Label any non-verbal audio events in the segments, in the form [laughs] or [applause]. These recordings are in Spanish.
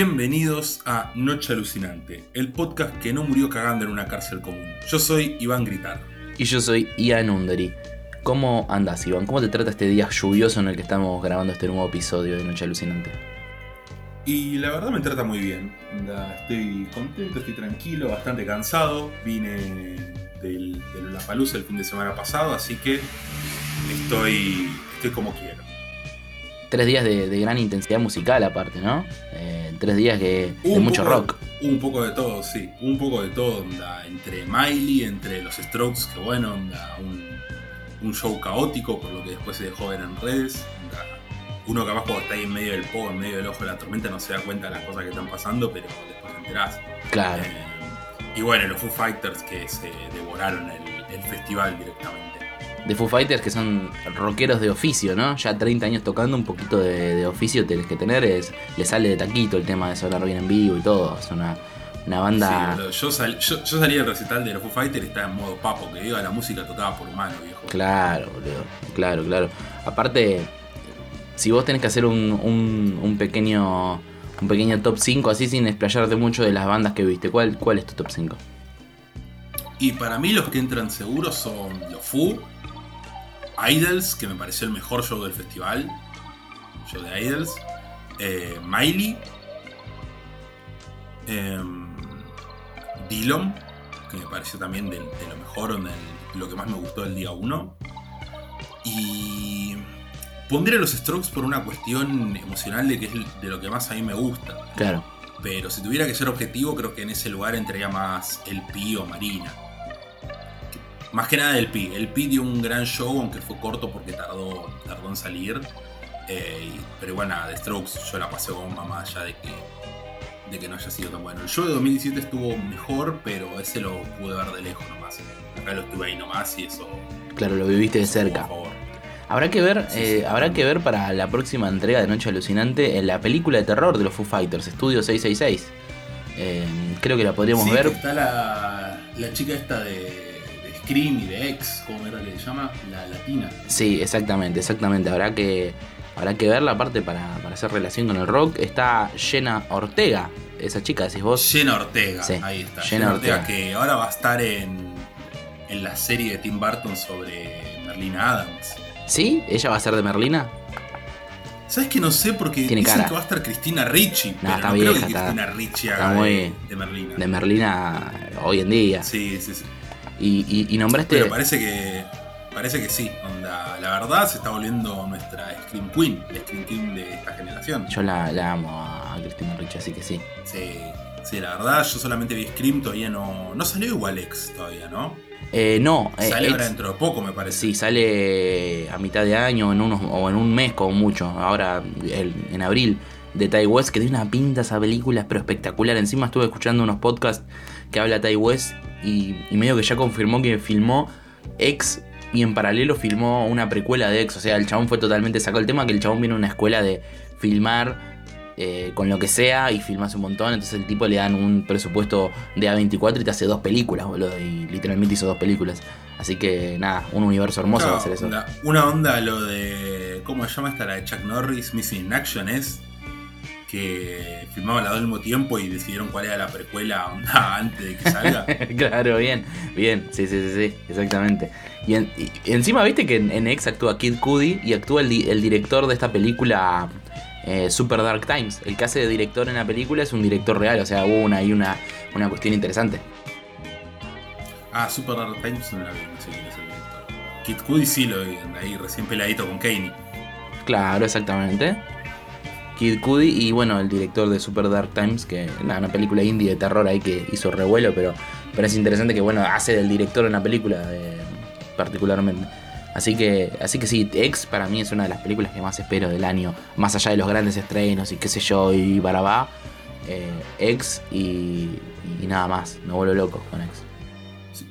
Bienvenidos a Noche Alucinante, el podcast que no murió cagando en una cárcel común. Yo soy Iván Gritar. Y yo soy Ian Undery. ¿Cómo andas, Iván? ¿Cómo te trata este día lluvioso en el que estamos grabando este nuevo episodio de Noche Alucinante? Y la verdad me trata muy bien. Estoy contento, estoy tranquilo, bastante cansado. Vine del, de La Palusa el fin de semana pasado, así que estoy, estoy como quiero. Tres días de, de gran intensidad musical aparte, ¿no? Eh, tres días que, de mucho rock. Un poco de todo, sí. Un poco de todo, onda. Entre Miley, entre los Strokes, que bueno, onda. Un, un show caótico, por lo que después se dejó ver en redes. onda. Uno capaz cuando está ahí en medio del pogo, en medio del ojo de la tormenta, no se da cuenta de las cosas que están pasando, pero después te enterás. Claro. Eh, y bueno, los Foo Fighters que se devoraron el, el festival directamente. De Foo Fighters que son rockeros de oficio, ¿no? Ya 30 años tocando, un poquito de, de oficio tenés que tener. Es, le sale de taquito el tema de sonar bien en vivo y todo. Es una, una banda. Sí, yo, sal- yo, yo salí del recital de los Foo Fighters y estaba en modo papo, que diga la música tocada por humano, viejo. Claro, boludo. Claro, claro. Aparte, si vos tenés que hacer un, un, un pequeño un pequeño top 5 así sin explayarte mucho de las bandas que viste, ¿cuál, cuál es tu top 5? Y para mí los que entran seguros son los Foo, Idols, que me pareció el mejor show del festival, show de Idols, eh, Miley, Dillon, que me pareció también de, de lo mejor, de lo que más me gustó del día 1, y pondré los Strokes por una cuestión emocional de que es de lo que más a mí me gusta. Claro. Pero si tuviera que ser objetivo, creo que en ese lugar entraría más el Pi o Marina. Más que nada el Pi. El Pi dio un gran show, aunque fue corto porque tardó, tardó en salir. Eh, pero bueno, de Strokes yo la pasé bomba más allá de que, de que no haya sido tan bueno. El show de 2017 estuvo mejor, pero ese lo pude ver de lejos nomás. Acá lo estuve ahí nomás y eso. Claro, lo viviste de cerca. favor. Habrá que ver, Sí, eh, sí. habrá que ver para la próxima entrega de Noche Alucinante en la película de terror de los Foo Fighters, Estudio 666. Eh, creo que la podríamos Sí, ver. está la, la chica esta de Scream y de X, ¿cómo era que se llama? La latina. Sí, exactamente, exactamente. Habrá que, habrá que verla aparte para, para hacer relación con el rock. Está Jenna Ortega, esa chica, decís vos. Jenna Ortega, Sí, ahí está. Jenna Jenna Ortega, Ortega. que ahora va a estar en, en la serie de Tim Burton sobre Merlina Adams. ¿Sí? ¿Ella va a ser de Merlina? ¿Sabes que no sé? Porque Tiene dicen cara. que va a estar Cristina Ricci, pero está no creo que está- Cristina Ricci está haga muy- de, de Merlina. De Merlina hoy en día. Sí, sí, sí. Y, y- y nombraste. Pero parece que parece que sí. Onda, la verdad se está volviendo nuestra Scream Queen, la Scream Queen de esta generación. Yo la, la amo a Cristina Ricci, así que sí. Sí, sí, la verdad yo solamente vi Scream, todavía no, no salió igual X todavía, ¿no? Eh, no, eh, Sale ex- ahora dentro de poco me parece. Sí, sale a mitad de año en unos, o en un mes como mucho. Ahora, el- en abril, de Ty West, que tiene una pinta esa película, pero espectacular. Encima estuve escuchando unos podcasts que habla Ty West y, y medio que ya confirmó que filmó X y en paralelo filmó una precuela de X. O sea, el chabón fue totalmente sacó el tema que el chabón viene a una escuela de filmar eh, con lo que sea y filmas un montón. Entonces el tipo le dan un presupuesto de A24 y te hace dos películas, boludo. Y literalmente hizo dos películas. Así que nada, un universo hermoso Claro, va a ser eso. onda- una onda lo de. ¿Cómo se llama esta? La de Chuck Norris, Missing in Action es. Que filmaban las dos al mismo tiempo y decidieron cuál era la precuela [laughs] antes de que salga. [laughs] claro, bien, bien, sí, sí, sí, sí, exactamente. Y, en- y encima, viste que en, en X actúa Kid Cudi y actúa el, di- el director de esta película eh, Super Dark Times. El que hace de director en la película es un director real, o sea, hubo una, ahí una, una cuestión interesante. ah, Super Dark Times no la vi, no sé quién es el director. Kid Cudi sí lo vi, ahí recién peladito con Kanye. Claro, exactamente. Kid Cudi y bueno, el director de Super Dark Times, que nada, una película indie de terror ahí que hizo revuelo, pero, pero es interesante que bueno, hace del director en la película eh, particularmente. Así que, así que sí, X para mí es una de las películas que más espero del año, más allá de los grandes estrenos y qué sé yo, y barabá. Eh, X y, y nada más, me vuelvo loco con X.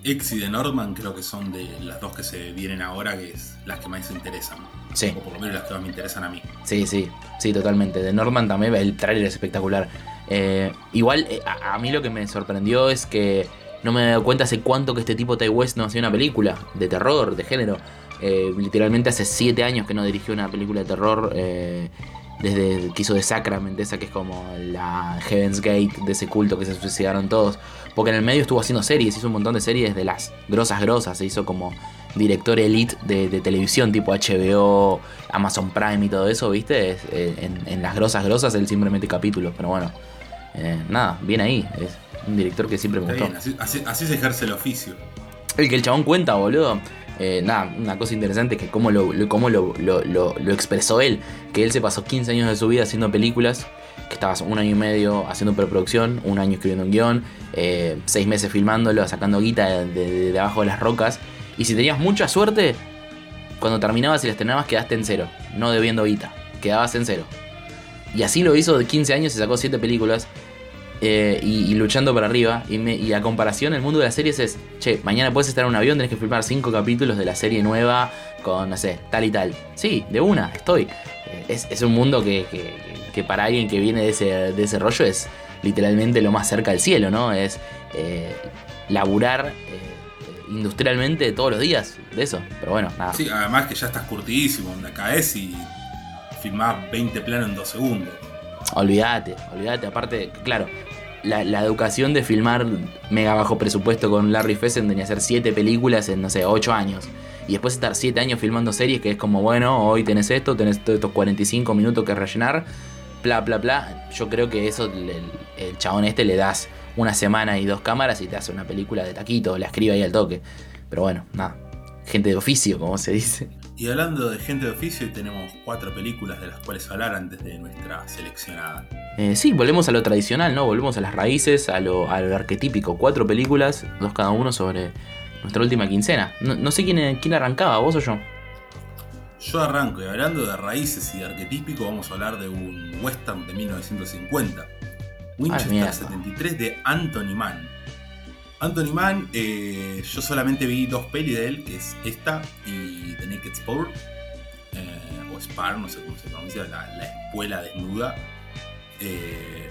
X y de Norman creo que son de las dos que se vienen ahora, que es las que más interesan. Sí. O por lo menos las que más me interesan a mí. Sí, sí, sí, totalmente. De Norman también, el tráiler es espectacular. Eh, igual, eh, a, a mí lo que me sorprendió es que no me he dado cuenta hace cuánto que este tipo Ty West no hacía una película de terror, de género. Eh, literalmente hace 7 años que no dirigió una película de terror. eh, desde que hizo de Sacrament, esa que es como la Heaven's Gate de ese culto que se suicidaron todos. Porque en el medio estuvo haciendo series, hizo un montón de series de las grosas grosas, se hizo como director elite de, televisión tipo HBO, Amazon Prime y todo eso, ¿viste? Eh, en, las grosas grosas él simplemente capítulos, pero bueno, eh, nada, bien ahí, es un director que siempre me gustó. así, se ejerce el oficio. El que el chabón cuenta, boludo. Eh, nada, una cosa interesante es que cómo, lo, cómo lo, lo, expresó él, que él se pasó 15 años de su vida haciendo películas, que estabas un año y medio haciendo preproducción, un año escribiendo un guion, seis meses filmándolo, sacando guita de, de abajo de las rocas, y si tenías mucha suerte, cuando terminabas y las estrenabas quedaste en cero, no debiendo guita, quedabas en cero. Y así lo hizo de 15 años y sacó 7 películas eh, y, luchando para arriba. Y, a comparación, el mundo de las series es, che, mañana puedes estar en un avión, tenés que filmar 5 capítulos de la serie nueva con, no sé, tal y tal. Sí, de una, estoy. Eh, es, un mundo que, para alguien que viene de ese, de ese rollo es literalmente lo más cerca del cielo, ¿no? Es eh, laburar industrialmente todos los días de eso. Pero bueno, nada. Sí, además que ya estás curtidísimo, donde caes y filmás 20 planos en 2 segundos. Olvídate, olvídate. Aparte, claro, la, educación de filmar mega bajo presupuesto con Larry Fessen tenía que hacer 7 películas en, no sé, 8 años. Y después estar 7 años filmando series que es como, bueno, hoy tenés esto, tenés estos 45 minutos que rellenar, bla, bla, bla. Yo creo que eso el chabón este le das una semana y dos cámaras y te hace una película de taquito, la escribe ahí al toque. Pero bueno, nada. Gente de oficio, como se dice. Y hablando de gente de oficio, tenemos cuatro películas de las cuales hablar antes de nuestra seleccionada. Eh, sí, volvemos a lo tradicional, ¿no? Volvemos a las raíces, a lo, arquetípico. Cuatro películas, dos cada uno sobre nuestra última quincena. No, sé quién, quién arrancaba, vos o yo. Yo arranco y hablando de raíces y de arquetípico, vamos a hablar de un western de 1950 Winchester 73 de Anthony Mann. Anthony Mann, eh, yo solamente vi dos pelis de él, que es esta y The Naked Sport, eh, o Spar, no sé cómo se pronuncia, la, espuela desnuda. Eh,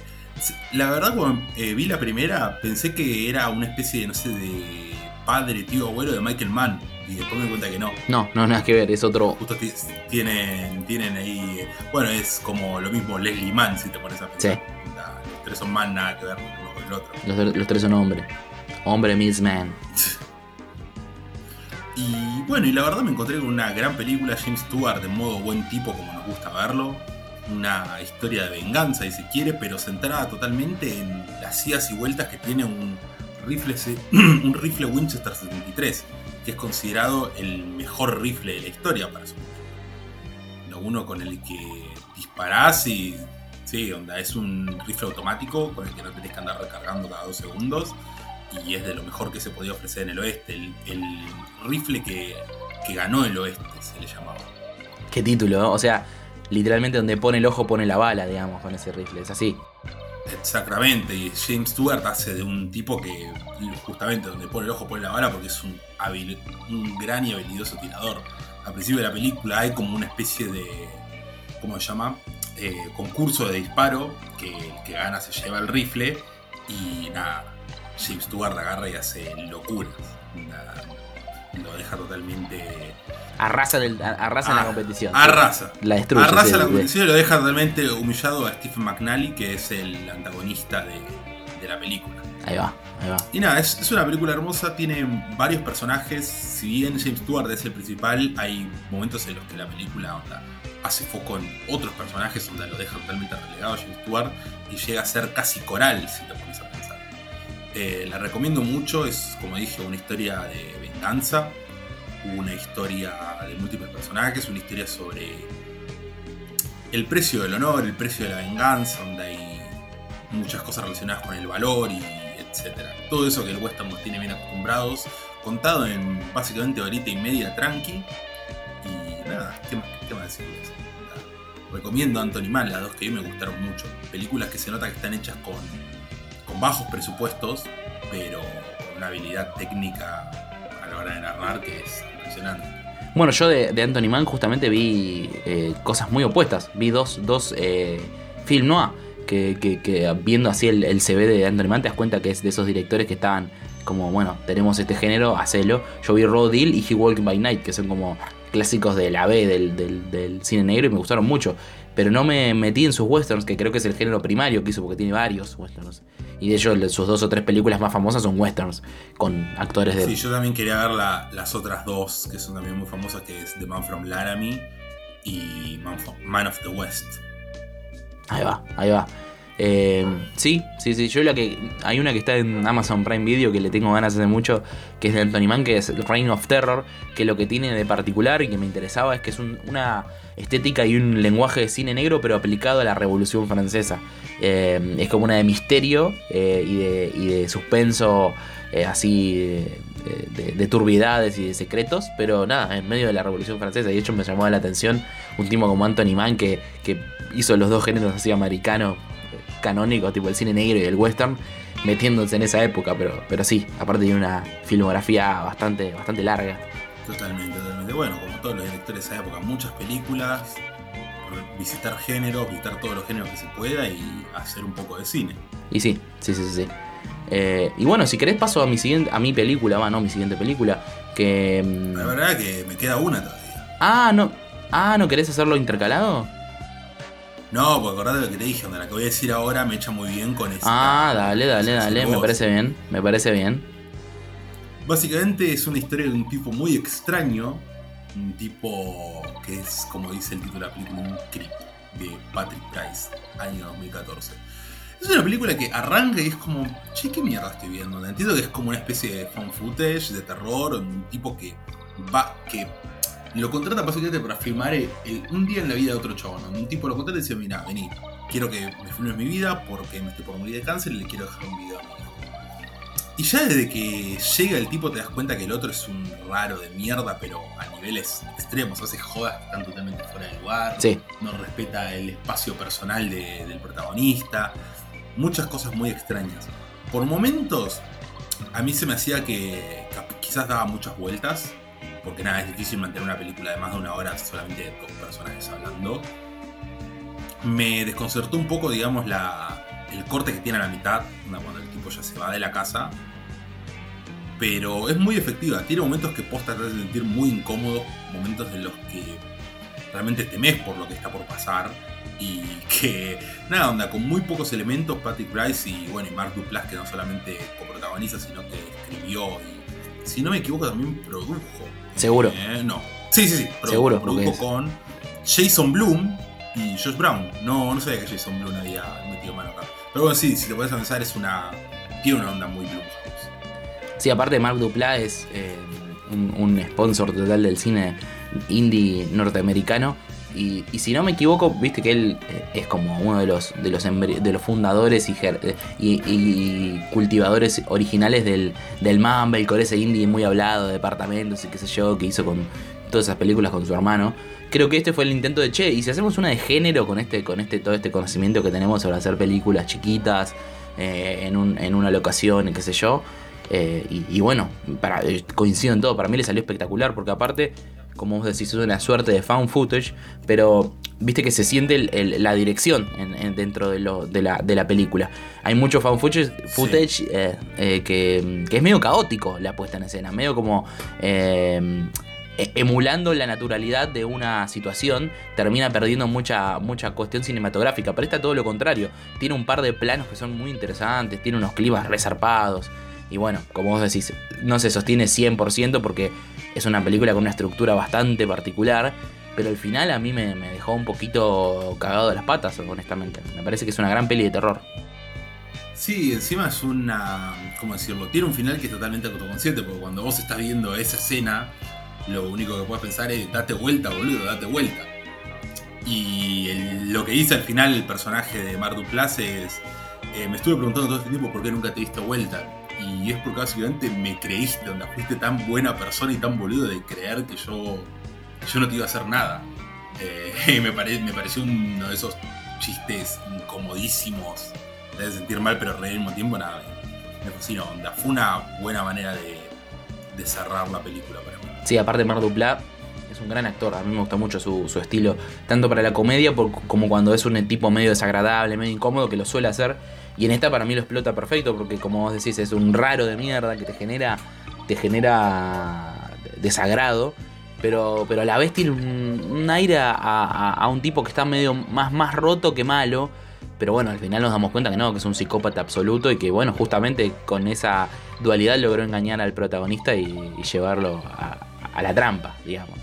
la verdad, cuando vi la primera, pensé que era una especie de, no sé, de padre, tío, abuelo de Michael Mann. Y después me di cuenta que no. No, no, nada que ver, es otro. Justo tienen, tienen ahí. Bueno, es como lo mismo Leslie Mann, si te pones a pensar. Sí tres son más nada que ver uno con el otro. Los, tres son hombres. Hombre Miss Man. [laughs] y bueno, y la verdad me encontré con una gran película, James Stewart de modo buen tipo como nos gusta verlo. Una historia de venganza, si se quiere, pero centrada totalmente en las idas y vueltas que tiene un rifle, [clears throat] un rifle Winchester 73, que es considerado el mejor rifle de la historia para su Lo uno con el que disparás y Sí, onda, es un rifle automático con el que no tenés que andar recargando cada dos segundos y es de lo mejor que se podía ofrecer en el oeste. El, rifle que, ganó el oeste se le llamaba. Qué título, o sea, literalmente donde pone el ojo pone la bala, digamos, con ese rifle, es así. Exactamente, y James Stewart hace de un tipo que justamente donde pone el ojo pone la bala porque es un, un gran y habilidoso tirador. Al principio de la película hay como una especie de, ¿cómo se llama? Eh, concurso de disparo, que el que gana se lleva el rifle y nada, James Stewart agarra y hace locuras. lo deja totalmente... Arrasa, arrasa en la ah, competición. Arrasa. La destruye. Arrasa la competición y lo deja totalmente humillado a Stephen McNally, que es el antagonista de, la película. Ahí va, ahí va. Y nada, es, una película hermosa, tiene varios personajes. Si bien James Stewart es el principal, hay momentos en los que la película onda, hace foco en otros personajes donde lo deja totalmente relegado James Stewart y llega a ser casi coral, si te pones a pensar. Eh, la recomiendo mucho, es como dije, una historia de venganza, una historia de múltiples personajes, una historia sobre el precio del honor, el precio de la venganza, donde hay muchas cosas relacionadas con el valor y etcétera. Todo eso que el western nos tiene bien acostumbrados, contado en básicamente horita y media tranqui. Y nada, ¿qué más, qué más recomiendo Anthony Mann, las dos que a mí me gustaron mucho. Películas que se nota que están hechas con, con bajos presupuestos, pero con una habilidad técnica a la hora de narrar que es impresionante. Bueno, yo de, Anthony Mann justamente vi eh, cosas muy opuestas. Vi dos, dos eh, film noir que, que, viendo así el, el, CV de Anthony Mann te das cuenta que es de esos directores que estaban como, bueno, tenemos este género, hacelo. Yo vi Road Deal y He Walked by Night, que son como clásicos de la B del, del, del cine negro y me gustaron mucho. Pero no me metí en sus westerns, que creo que es el género primario que hizo, porque tiene varios westerns. Y de hecho, sus dos o tres películas más famosas son westerns, con actores de. Sí, yo también quería ver la- las otras dos, que son también muy famosas, que es The Man from Laramie y Man of the West. Ahí va, ahí va. Eh, sí, sí, sí. Yo la que. Hay una que está en Amazon Prime Video que le tengo ganas hace mucho, que es de Anthony Mann, que es Reign of Terror. Que lo que tiene de particular y que me interesaba es que es un- una estética y un lenguaje de cine negro, pero aplicado a la Revolución Francesa. Eh, es como una de misterio eh, y, de, y de suspenso, eh, así. de, de turbiedades y de secretos, pero nada, en medio de la Revolución Francesa. Y de hecho me llamó la atención un tipo como Anthony Mann que, que hizo los dos géneros así americanos canónicos, tipo el cine negro y el western, metiéndose en esa época, pero, pero sí, aparte tiene una filmografía bastante, bastante larga. Totalmente, totalmente. Bueno, como todos los directores de esa época, muchas películas, visitar géneros, visitar todos los géneros que se pueda y hacer un poco de cine. Y sí, sí, sí, sí. sí. Eh, y bueno, si querés paso a mi siguiente, a mi película, va, no, mi siguiente película, que... mm, La verdad que me queda una todavía. Ah, no. Ah, ¿no querés hacerlo intercalado? No, porque acordate lo que te dije, donde la que voy a decir ahora me echa muy bien con esta. Ah, dale, dale, dale, me parece bien, me parece bien. Básicamente es una historia de un tipo muy extraño, un tipo que es, como dice el título de la película, un creep, de Patrick Price, año 2014. Es una película que arranca y es como, che, ¿qué mierda estoy viendo? Entiendo que es como una especie de found footage, de terror, un tipo que va, que lo contrata básicamente para filmar el- el- un día en la vida de otro chabón. Un tipo lo contrata y dice, mira, vení, quiero que me filmes mi vida porque me estoy por morir de cáncer y le quiero dejar un video. Y ya desde que llega el tipo te das cuenta que el otro es un raro de mierda, pero a niveles extremos. Hace jodas que están totalmente fuera de lugar. Sí. No respeta el espacio personal de- del protagonista. Muchas cosas muy extrañas. Por momentos, a mí se me hacía que quizás daba muchas vueltas. Porque nada, es difícil mantener una película de más de una hora solamente dos personajes hablando. Me desconcertó un poco, digamos, la, el corte que tiene a la mitad, cuando el tipo ya se va de la casa. Pero es muy efectiva. Tiene momentos que posta te hacen sentir muy incómodos, momentos en los que realmente temes por lo que está por pasar. Y [laughs] que, nada, onda, con muy pocos elementos, Patrick Price y, bueno, y Mark Duplass, que no solamente coprotagoniza, sino que escribió y, si no me equivoco, también produjo. Seguro. Eh, no. Sí, sí, sí. produ- Seguro, Produjo con Jason Bloom y Josh Brown. No, no sabía que Jason Bloom había metido mano acá. Pero bueno, sí, si te puedes pensar, es una. Tiene una onda muy Blumhouse. Sí, aparte Mark Duplass es eh, un, un sponsor total del cine indie norteamericano. Y, y si no me equivoco, viste que él eh, es como uno de los, de los, de los fundadores y, cultivadores originales del, del Mumble, con ese indie muy hablado, de departamentos y qué sé yo, que hizo con todas esas películas con su hermano. Creo que este fue el intento de che, y si hacemos una de género con este, con este, todo este conocimiento que tenemos sobre hacer películas chiquitas, eh, en, un- en una locación, qué sé yo. eh, y, bueno, coincido en todo, para mí le salió espectacular, porque aparte, como vos decís, es una suerte de found footage, pero viste que se siente el- el- la dirección en- en- dentro de, lo, de, la, de la película. Hay mucho found footage, footage eh, eh, que, que es medio caótico la puesta en escena, medio como... eh, e- emulando la naturalidad de una situación, termina perdiendo mucha, mucha cuestión cinematográfica. Pero está todo lo contrario. Tiene un par de planos que son muy interesantes, tiene unos climas resarpados. Y bueno, como vos decís, no se sostiene 100% porque es una película con una estructura bastante particular. Pero al final a mí me, dejó un poquito cagado de las patas, honestamente. Me parece que es una gran peli de terror. Sí, encima es una. ¿Cómo decirlo? Tiene un final que es totalmente autoconsciente, porque cuando vos estás viendo esa escena, lo único que puedes pensar es: date vuelta, boludo, date vuelta. Y lo que dice al final el personaje de Mar Duplass es: eh, Me estuve preguntando todo este tiempo por qué nunca te diste vuelta. Y es porque básicamente me creíste, donde fuiste tan buena persona y tan boludo de creer que yo, yo no te iba a hacer nada. Eh, [laughs] me, me pareció uno de esos chistes incomodísimos hace sentir mal pero reír al mismo tiempo, nada, me, fascinó. Onda. Fue una buena manera de, de cerrar la película para mí. Sí, aparte Mar Duplass es un gran actor, a mí me gusta mucho su, su estilo, tanto para la comedia como cuando es un tipo medio desagradable, medio incómodo, que lo suele hacer. Y en esta para mí lo explota perfecto, porque como vos decís, es un raro de mierda que te genera, te genera desagrado. Pero, pero a la vez tiene un, aire a, a- un tipo que está medio más, más roto que malo. Pero bueno, al final nos damos cuenta que no, que es un psicópata absoluto y que bueno, justamente con esa dualidad logró engañar al protagonista y, y llevarlo a, a la trampa, digamos.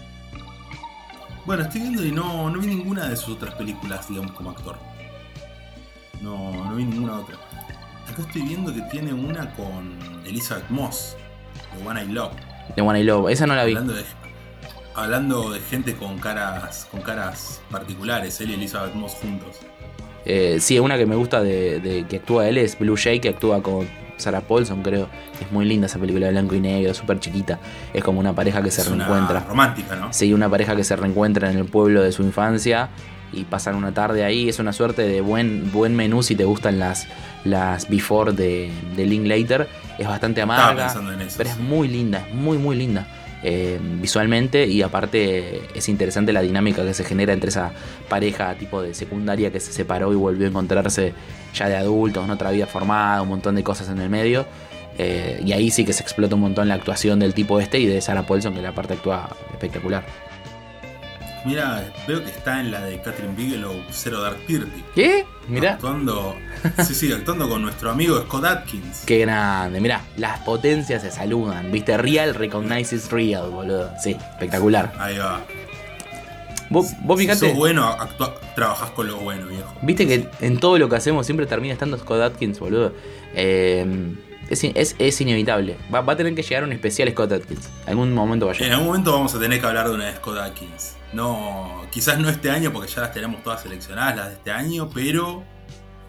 Bueno, estoy viendo y no, no vi ninguna de sus otras películas, digamos, como actor. No, no vi ninguna otra. Acá estoy viendo que tiene una con Elizabeth Moss, de One I Love. De One I Love, esa no la vi. Hablando de, hablando de gente con caras, con caras particulares, él y Elizabeth Moss juntos. Eh, sí, una que me gusta de, de que actúa él es Blue Jay, que actúa con Sarah Paulson, creo. Es muy linda esa película de blanco y negro, súper chiquita. Es como una pareja que se es una reencuentra. romántica, ¿no? Sí, una pareja que se reencuentra en el pueblo de su infancia y pasan una tarde ahí. Es una suerte de buen, buen menú si te gustan las, las before de, de Linklater. Es bastante amarga, pero es muy linda, es muy, muy linda. eh, visualmente y aparte es interesante la dinámica que se genera entre esa pareja tipo de secundaria que se separó y volvió a encontrarse ya de adultos, en otra vida formada, un montón de cosas en el medio. Eh, y ahí sí que se explota un montón la actuación del tipo este y de Sarah Paulson, que la parte actúa espectacular. Mira, veo que está en la de Catherine Bigelow, Zero Dark Thirty. ¿Qué? Mirá. Actuando, sí, sí, actuando con nuestro amigo Scott Atkins. Qué grande, mirá, las potencias se saludan, viste, real recognizes real, boludo. Sí, espectacular. Ahí va. Vos, vos Si fijate, sos bueno, trabajás con lo bueno, viejo. viste que en todo lo que hacemos siempre termina estando Scott Atkins, boludo. Eh, es, in- es- es inevitable. Va, va a tener que llegar un especial Scott Atkins. Algún momento va a En llegar. algún momento vamos a tener que hablar de una de Scott Atkins. No, quizás no este año porque ya las tenemos todas seleccionadas, las de este año, pero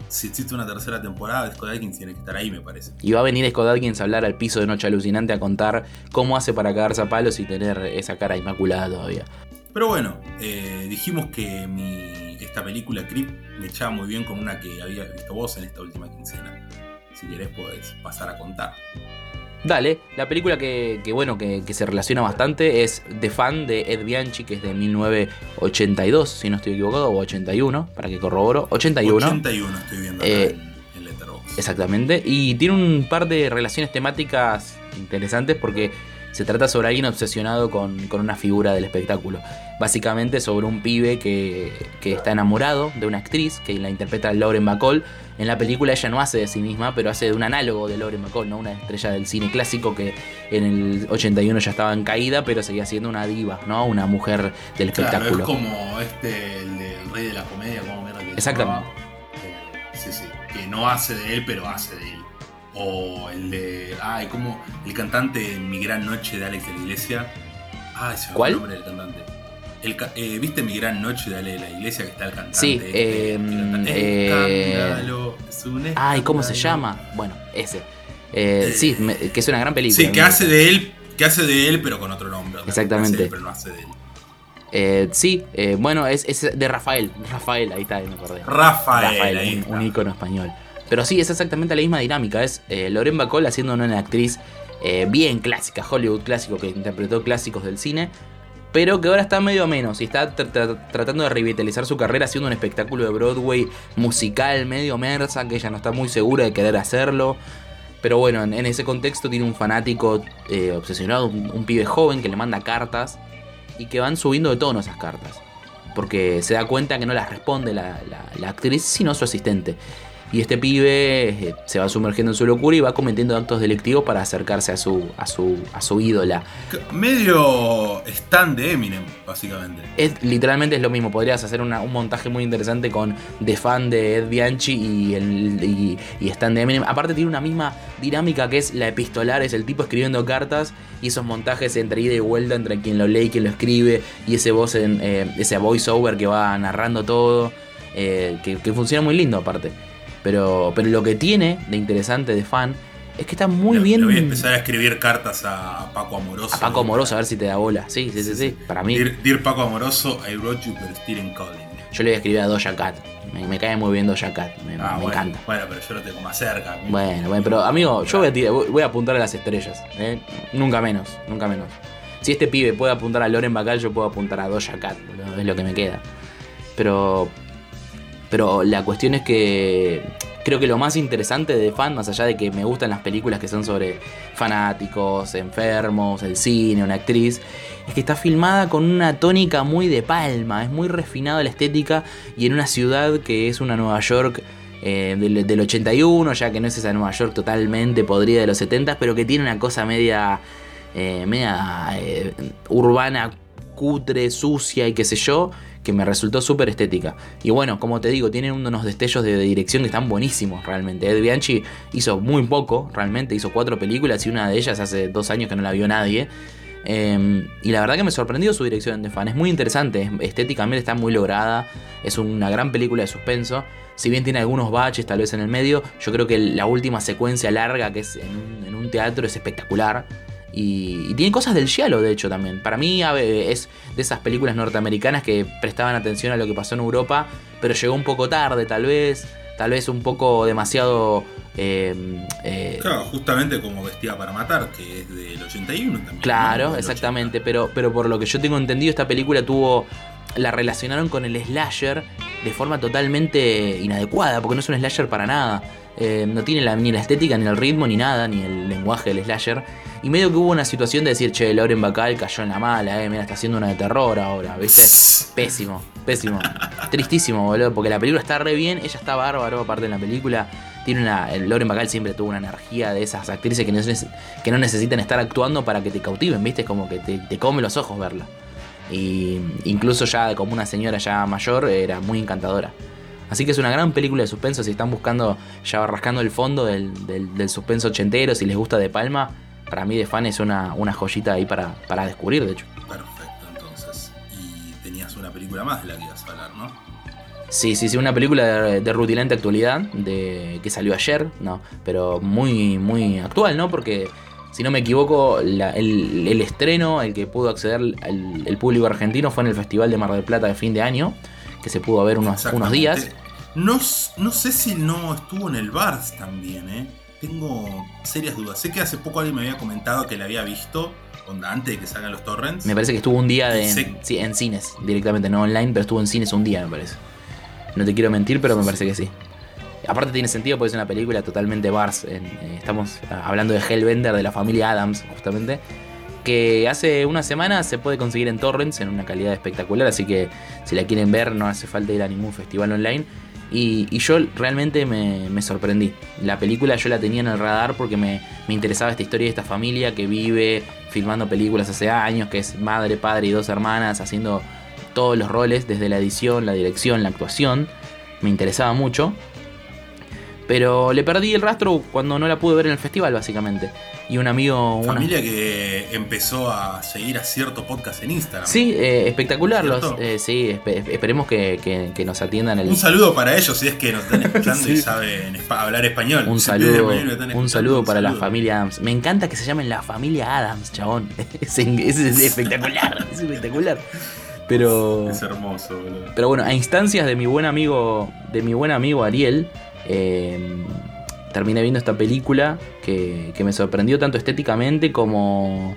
si existe una tercera temporada de Scott Atkins tiene que estar ahí, me parece. Y va a venir Scott Atkins a hablar al piso de Noche Alucinante a contar cómo hace para cagarse a palos y tener esa cara inmaculada todavía. Pero bueno, eh, dijimos que mi, esta película Creep me echaba muy bien con una que había visto vos en esta última quincena. Si querés podés pasar a contar. Dale, la película que, que, bueno, que, que se relaciona bastante es The Fan de Ed Bianchi, que es de 1982, si no estoy equivocado, o 81, para que corroboro. 81. 81 estoy viendo acá Eh, en, en Letterboxd. Exactamente. Y tiene un par de relaciones temáticas interesantes porque se trata sobre alguien obsesionado con, con una figura del espectáculo. Básicamente sobre un pibe que, que está enamorado de una actriz que la interpreta Lauren Bacall. En la película ella no hace de sí misma, pero hace de un análogo de Lauren Bacall, ¿no? una estrella del cine clásico que en el 81 ya estaba en caída, pero seguía siendo una diva, ¿no? una mujer del espectáculo. Claro, es como este, el del rey de la comedia, como mierda que Exactamente. Eh, sí, sí. Que no hace de él, pero hace de él. O el de. Ay, como el cantante Mi Gran Noche de Alex de la Iglesia. Ay, se me fue ¿Cuál? el nombre del cantante. El eh, ¿Viste Mi Gran Noche de la Iglesia que está el cantante? Sí, este, eh, canta, eh, Escándalo, es un Ay, ¿cómo se llama? Bueno, ese. Eh, sí, me- que es una gran película. Sí, que hace de él, que hace de él, pero con otro nombre. Exactamente. él, pero no hace de él. Eh, sí, eh, bueno, es, es de Rafael. Rafael, ahí está, ahí me acordé. Rafael, ahí un, está. un ícono español. Pero sí, es exactamente la misma dinámica. Es eh, Loren Bacall haciendo una actriz eh, bien clásica, Hollywood clásico, que interpretó clásicos del cine. Pero que ahora está medio menos y está tra- tra- tratando de revitalizar su carrera haciendo un espectáculo de Broadway musical medio mersa, que ella no está muy segura de querer hacerlo. Pero bueno, en, ese contexto tiene un fanático eh, obsesionado, un, pibe joven que le manda cartas y que van subiendo de tono esas cartas. Porque se da cuenta que no las responde la actriz, sino su asistente. Y este pibe eh, se va sumergiendo en su locura y va cometiendo actos delictivos para acercarse a su, a su, a su ídola. Medio stand de Eminem, básicamente. Es, literalmente es lo mismo. Podrías hacer una- un montaje muy interesante con The Fan de Ed Bianchi y, el, y, y Stan de Eminem. Aparte tiene una misma dinámica que es la epistolar, es el tipo escribiendo cartas y esos montajes entre ida y vuelta entre quien lo lee y quien lo escribe y ese voz en, eh, ese voice over que va narrando todo, eh, que, que funciona muy lindo aparte. Pero, pero lo que tiene de interesante de Fan es que está muy Le- bien... Le voy a empezar a escribir cartas a Paco Amoroso. a Paco Amoroso a ver si te da bola. Sí, sí, sí, sí. Para mí... Dear, Dear Paco Amoroso, I wrote you, but still calling. Yo le voy a escribir a Doja Cat. Me, me cae muy bien Doja Cat. Me, Ah, me bueno, encanta. Bueno, pero yo lo tengo más cerca. Bueno, bueno, pero amigo, yo voy a, tirar- voy a apuntar a las estrellas. ¿eh? Nunca menos, nunca menos. Si este pibe puede apuntar a Loren Bacall, yo puedo apuntar a Doja Cat. Es lo que me queda. Pero. Pero la cuestión es que. creo que lo más interesante de fan, más allá de que me gustan las películas que son sobre fanáticos, enfermos, el cine, una actriz, es que está filmada con una tónica muy de palma, es muy refinada la estética y en una ciudad que es una Nueva York eh, del, 81, ya que no es esa Nueva York totalmente podrida de los 70, pero que tiene una cosa media, eh, media eh, urbana, cutre, sucia y qué sé yo, que me resultó súper estética. Y bueno, como te digo, tiene unos destellos de, dirección que están buenísimos realmente. Ed Bianchi hizo muy poco, realmente, hizo cuatro películas y una de ellas hace dos años que no la vio nadie. Em, y la verdad que me sorprendió su dirección de fan. Es muy interesante, estéticamente está muy lograda. Es una gran película de suspenso. Si bien tiene algunos baches tal vez en el medio, yo creo que la última secuencia larga que es en un, teatro es espectacular. Y, tiene cosas del cielo, de hecho, también. Para mí es de esas películas norteamericanas que prestaban atención a lo que pasó en Europa, pero llegó un poco tarde, tal vez. Tal vez un poco demasiado Em, eh, claro, justamente como Vestida para Matar, que es del 81 también. Claro, exactamente, pero, pero por lo que yo tengo entendido, esta película tuvo. La relacionaron con el slasher de forma totalmente inadecuada, porque no es un slasher para nada. Eh, no tiene la, ni la estética, ni el ritmo, ni nada, ni el lenguaje del slasher. Y medio que hubo una situación de decir, che, Lauren Bacall cayó en la mala, eh, mira, está haciendo una de terror ahora, ¿viste? [laughs] Pésimo, pésimo. Tristísimo, boludo, porque la película está re bien, ella está bárbaro, aparte de la película tiene una. El Loren Bacall siempre tuvo una energía de esas actrices que no, que no necesitan estar actuando para que te cautiven, ¿viste? Como que te, come los ojos verla. Y incluso ya como una señora ya mayor era muy encantadora. Así que es una gran película de suspenso. Si están buscando, ya rascando el fondo del, del, suspenso ochentero, si les gusta De Palma, para mí de fan es una, una joyita ahí para, para descubrir, de hecho. Perfecto, entonces. Y tenías una película más de la que ibas a hablar, ¿no? Sí, sí, sí, una película de, rutilante actualidad, de, que salió ayer, ¿no? Pero muy, muy actual, ¿no? Porque, si no me equivoco, el, estreno al que pudo acceder el, público argentino fue en el Festival de Mar del Plata de fin de año, que se pudo ver unos, unos días. No, no sé si no estuvo en el Bars también, ¿eh? Tengo serias dudas. Sé que hace poco alguien me había comentado que la había visto, antes de que salgan los torrents. Me parece que estuvo un día de, en cines, directamente, no online, pero estuvo en cines un día, me parece. No te quiero mentir, pero me parece que sí. Aparte tiene sentido porque es una película totalmente bars. Eh, estamos hablando de Hellbender, de la familia Adams, justamente. Que hace una semana se puede conseguir en torrents en una calidad espectacular. Así que si la quieren ver no hace falta ir a ningún festival online. Y, yo realmente me, sorprendí. La película yo la tenía en el radar porque me, me, interesaba esta historia de esta familia que vive filmando películas hace años, que es madre, padre y dos hermanas haciendo todos los roles, desde la edición, la dirección, la actuación. Me interesaba mucho. Pero le perdí el rastro cuando no la pude ver en el festival, básicamente. Y un amigo. Familia que empezó a seguir a cierto podcast en Instagram. Sí, eh, espectacular. Los, eh, sí, esperemos que, nos atiendan. El... Un saludo para ellos si es que nos están escuchando [laughs] y saben hablar español. Un saludo, un saludo para la familia Adams. Me encanta que se llamen la familia Adams, chabón. [laughs] es espectacular, [laughs] es espectacular. Pero. Es hermoso, Pero bueno, a instancias de mi buen amigo. De mi buen amigo Ariel. Eh, terminé viendo esta película que, que, me sorprendió tanto estéticamente como,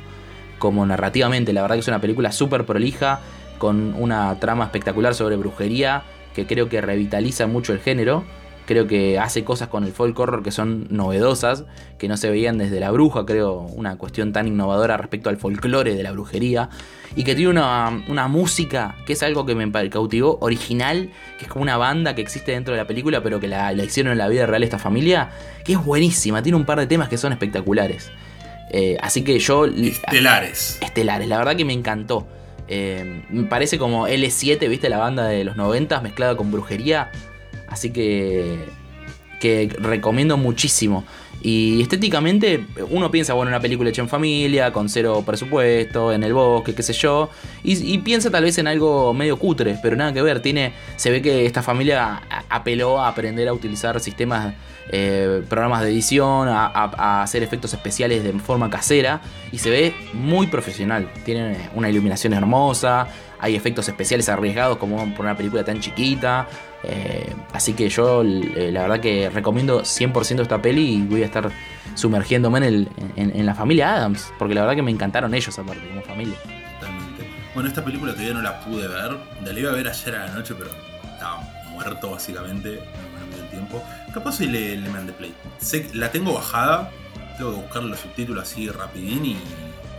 como narrativamente. La verdad que es una película súper prolija, con una trama espectacular sobre brujería, que creo que revitaliza mucho el género. Creo que hace cosas con el folk horror que son novedosas, que no se veían desde la bruja, creo, una cuestión tan innovadora respecto al folclore de la brujería. Y que tiene una, música que es algo que me cautivó, original, que es como una banda que existe dentro de la película, pero que la, hicieron en la vida real esta familia, que es buenísima, tiene un par de temas que son espectaculares. Eh, así que yo... Estelares. Estelares, la verdad que me encantó. Eh, me parece como L7, ¿viste? La banda de los 90 mezclada con brujería. Así que, que recomiendo muchísimo. Y estéticamente, uno piensa, bueno, una película hecha en familia, con cero presupuesto, en el bosque, qué sé yo. Y, piensa tal vez en algo medio cutre, pero nada que ver. Tiene, se ve que esta familia apeló a aprender a utilizar sistemas, eh, programas de edición, a, hacer efectos especiales de forma casera. Y se ve muy profesional. Tiene una iluminación hermosa, hay efectos especiales arriesgados como por una película tan chiquita. Eh, así que yo eh, la verdad que recomiendo 100% esta peli y voy a estar sumergiéndome en, el, en, la familia Adams, porque la verdad que me encantaron ellos aparte como familia. Totalmente. Bueno, esta película todavía no la pude ver, la iba a ver ayer a la noche, pero estaba muerto básicamente, no me un tiempo. Capaz hoy le, le mande play. Sé, la tengo bajada, tengo que buscar los subtítulos así rapidín y,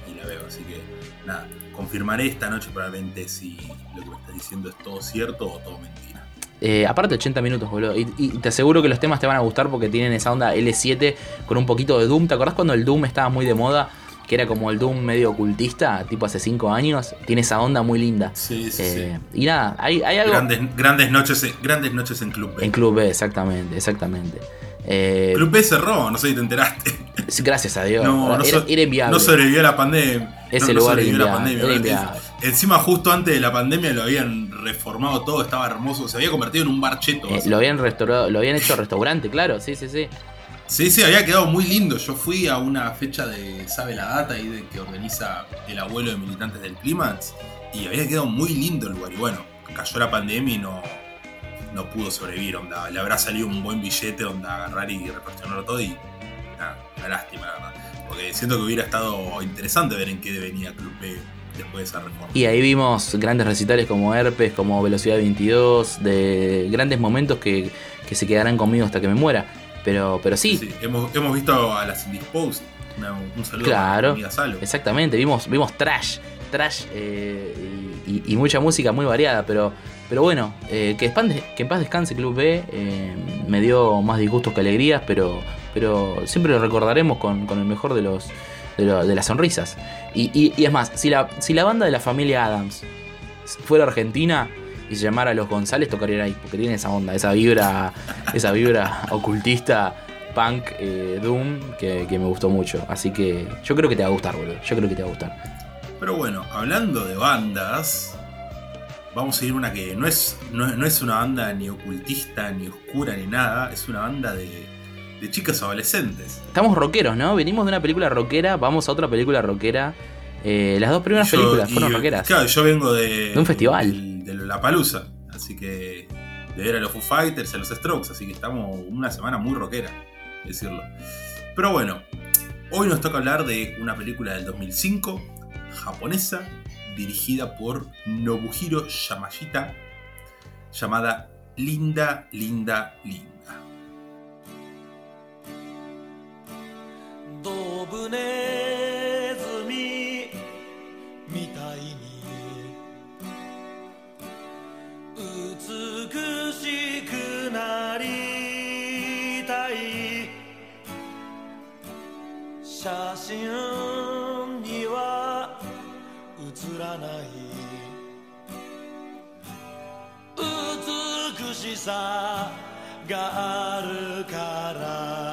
y la veo. Así que nada, confirmaré esta noche probablemente si lo que me estás diciendo es todo cierto o todo mentira. Eh, aparte 80 minutos, boludo. Y, y te aseguro que los temas te van a gustar porque tienen esa onda L7 con un poquito de Doom. ¿Te acordás cuando el Doom estaba muy de moda? Que era como el Doom medio ocultista, tipo hace 5 años. Tiene esa onda muy linda. Sí, sí, Eh, sí. Y nada, hay, hay algo... Grandes, grandes, noches, grandes noches en Club B. En Club B, exactamente, exactamente. Eh, Club B cerró, no sé si te enteraste. gracias a Dios. No, no, era, so- era inviable. no sobrevivió a la pandemia. Ese no, no lugar sobrevivió a la pandemia. Encima, justo antes de la pandemia lo habían reformado todo, estaba hermoso. Se había convertido en un bar cheto. Eh, lo habían restaurado, lo habían hecho restaurante, claro, sí, sí, sí. Sí, sí, había quedado muy lindo. Yo fui a una fecha de Sabe la Data ahí de que organiza el abuelo de militantes del Clímax y había quedado muy lindo el lugar. Y bueno, cayó la pandemia y no, no pudo sobrevivir. Onda. Le habrá salido un buen billete donde agarrar y repartirlo todo y nada, una lástima la verdad. Porque siento que hubiera estado interesante ver en qué venía Club B después de esa reforma. Y ahí vimos grandes recitales como Herpes, como Velocidad 22, de grandes momentos que, que se quedarán conmigo hasta que me muera. Pero, pero sí, Sí, hemos, hemos visto a las Indisposed. Un saludo Claro. a mi amiga Salo. exactamente, vimos, vimos trash, trash eh, y, y mucha música muy variada, pero, pero bueno, eh, que, que en paz descanse Club B, eh, me dio más disgustos que alegrías, pero, pero siempre lo recordaremos con, con el mejor de los de, las sonrisas. Y, y- es más, si la, si la banda de la familia Adams fuera argentina y se llamara Los González, tocarían ahí, porque tiene esa onda, esa vibra, esa vibra [laughs] ocultista, punk, eh, doom, que, que me gustó mucho. Así que yo creo que te va a gustar, boludo. Yo creo que te va a gustar. Pero bueno, hablando de bandas, vamos a ir a una que no es, no, no es una banda ni ocultista, ni oscura, ni nada. Es una banda de, de chicas adolescentes. Estamos rockeros, ¿no? Venimos de una película rockera, vamos a otra película rockera. Eh, las dos primeras Yo- películas y- fueron rockeras. Claro, yo vengo de, De un festival. De, la Palusa. Así que de ver a los Foo Fighters, a los Strokes. Así que estamos una semana muy rockera, decirlo. Pero bueno, hoy nos toca hablar de una película del 2005, japonesa, dirigida por Nobuhiro Yamashita, llamada Linda, Linda, Linda.「写真には」映らない。美しさがあるから。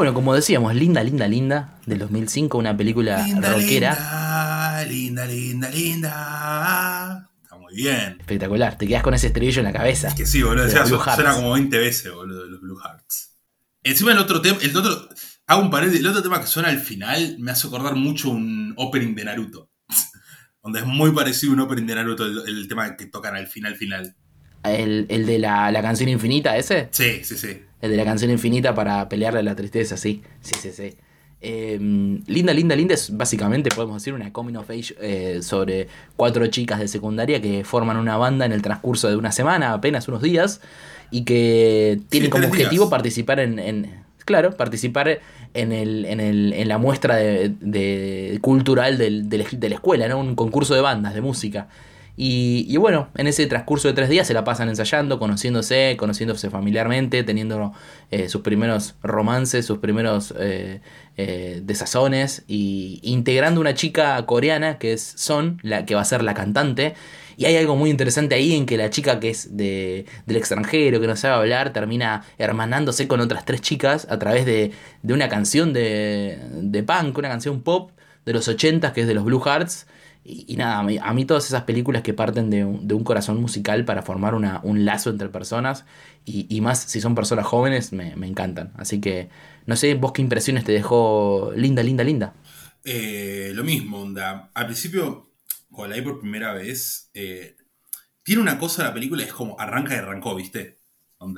Bueno, como decíamos, Linda, Linda, Linda, del 2005, una película linda, rockera. Linda, linda, linda. Está muy bien. Espectacular, te quedas con ese estribillo en la cabeza. Es que sí, boludo, ya, suena como 20 veces, boludo, de los Blue Hearts. Encima el otro tema, el otro, hago un paréntesis, el otro tema que suena al final me hace acordar mucho un opening de Naruto. [laughs] Donde es muy parecido a un opening de Naruto, el, el tema que tocan al final, final. El, el de la, la canción infinita, ese. Sí, sí, sí. El de la canción infinita para pelearle a la tristeza, sí. Sí, sí, sí. Eh, linda, linda, linda es básicamente, podemos decir, una coming of age eh, sobre cuatro chicas de secundaria que forman una banda en el transcurso de una semana, apenas unos días, y que tienen como objetivo días. participar en, en- claro, participar en, el, en, el, en la muestra de, de- cultural del- de, la, de la escuela, ¿no? Un concurso de bandas, de música. Y, y bueno, en ese transcurso de tres días se la pasan ensayando, conociéndose, conociéndose familiarmente, teniendo eh, sus primeros romances, sus primeros eh, eh, desazones, y integrando una chica coreana que es Son, la que va a ser la cantante. Y hay algo muy interesante ahí en que la chica que es de, del extranjero, que no sabe hablar, termina hermanándose con otras tres chicas a través de, de una canción de, de punk, una canción pop de los 80 que es de los Blue Hearts. Y, nada, a mí, todas esas películas que parten de un, de un corazón musical para formar una, un lazo entre personas, y, y más si son personas jóvenes, me, me encantan. Así que, no sé, vos qué impresiones te dejó linda, linda, linda. Eh, lo mismo, onda. Al principio, por primera vez, eh, tiene una cosa la película, es como arranca y arrancó, ¿viste?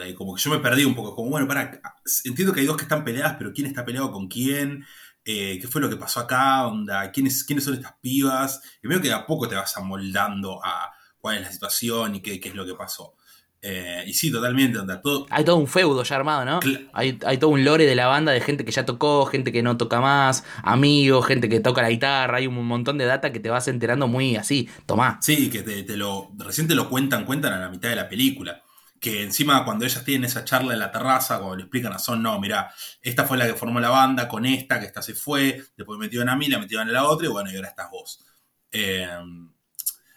Y como que yo me perdí un poco, como bueno, para, entiendo que hay dos que están peleadas, pero ¿quién está peleado con quién? Eh, ¿Qué fue lo que pasó acá? Onda, ¿quiénes, ¿Quiénes son estas pibas? Y veo que de a poco te vas amoldando a cuál es la situación y qué, qué es lo que pasó. Eh, y sí, totalmente, onda, todo, Hay todo un feudo ya armado, ¿no? Hay, hay todo un lore de la banda de gente que ya tocó, gente que no toca más, amigos, gente que toca la guitarra, hay un montón de data que te vas enterando muy así. Tomá. Sí, que te, te lo. Recién te lo cuentan, cuentan a la mitad de la película. Que encima cuando ellas tienen esa charla en la terraza, cuando le explican a Son, no, mira, esta fue la que formó la banda, con esta, que esta se fue, después metieron a mí, la metieron a la otra, y bueno, y ahora estás vos. Eh,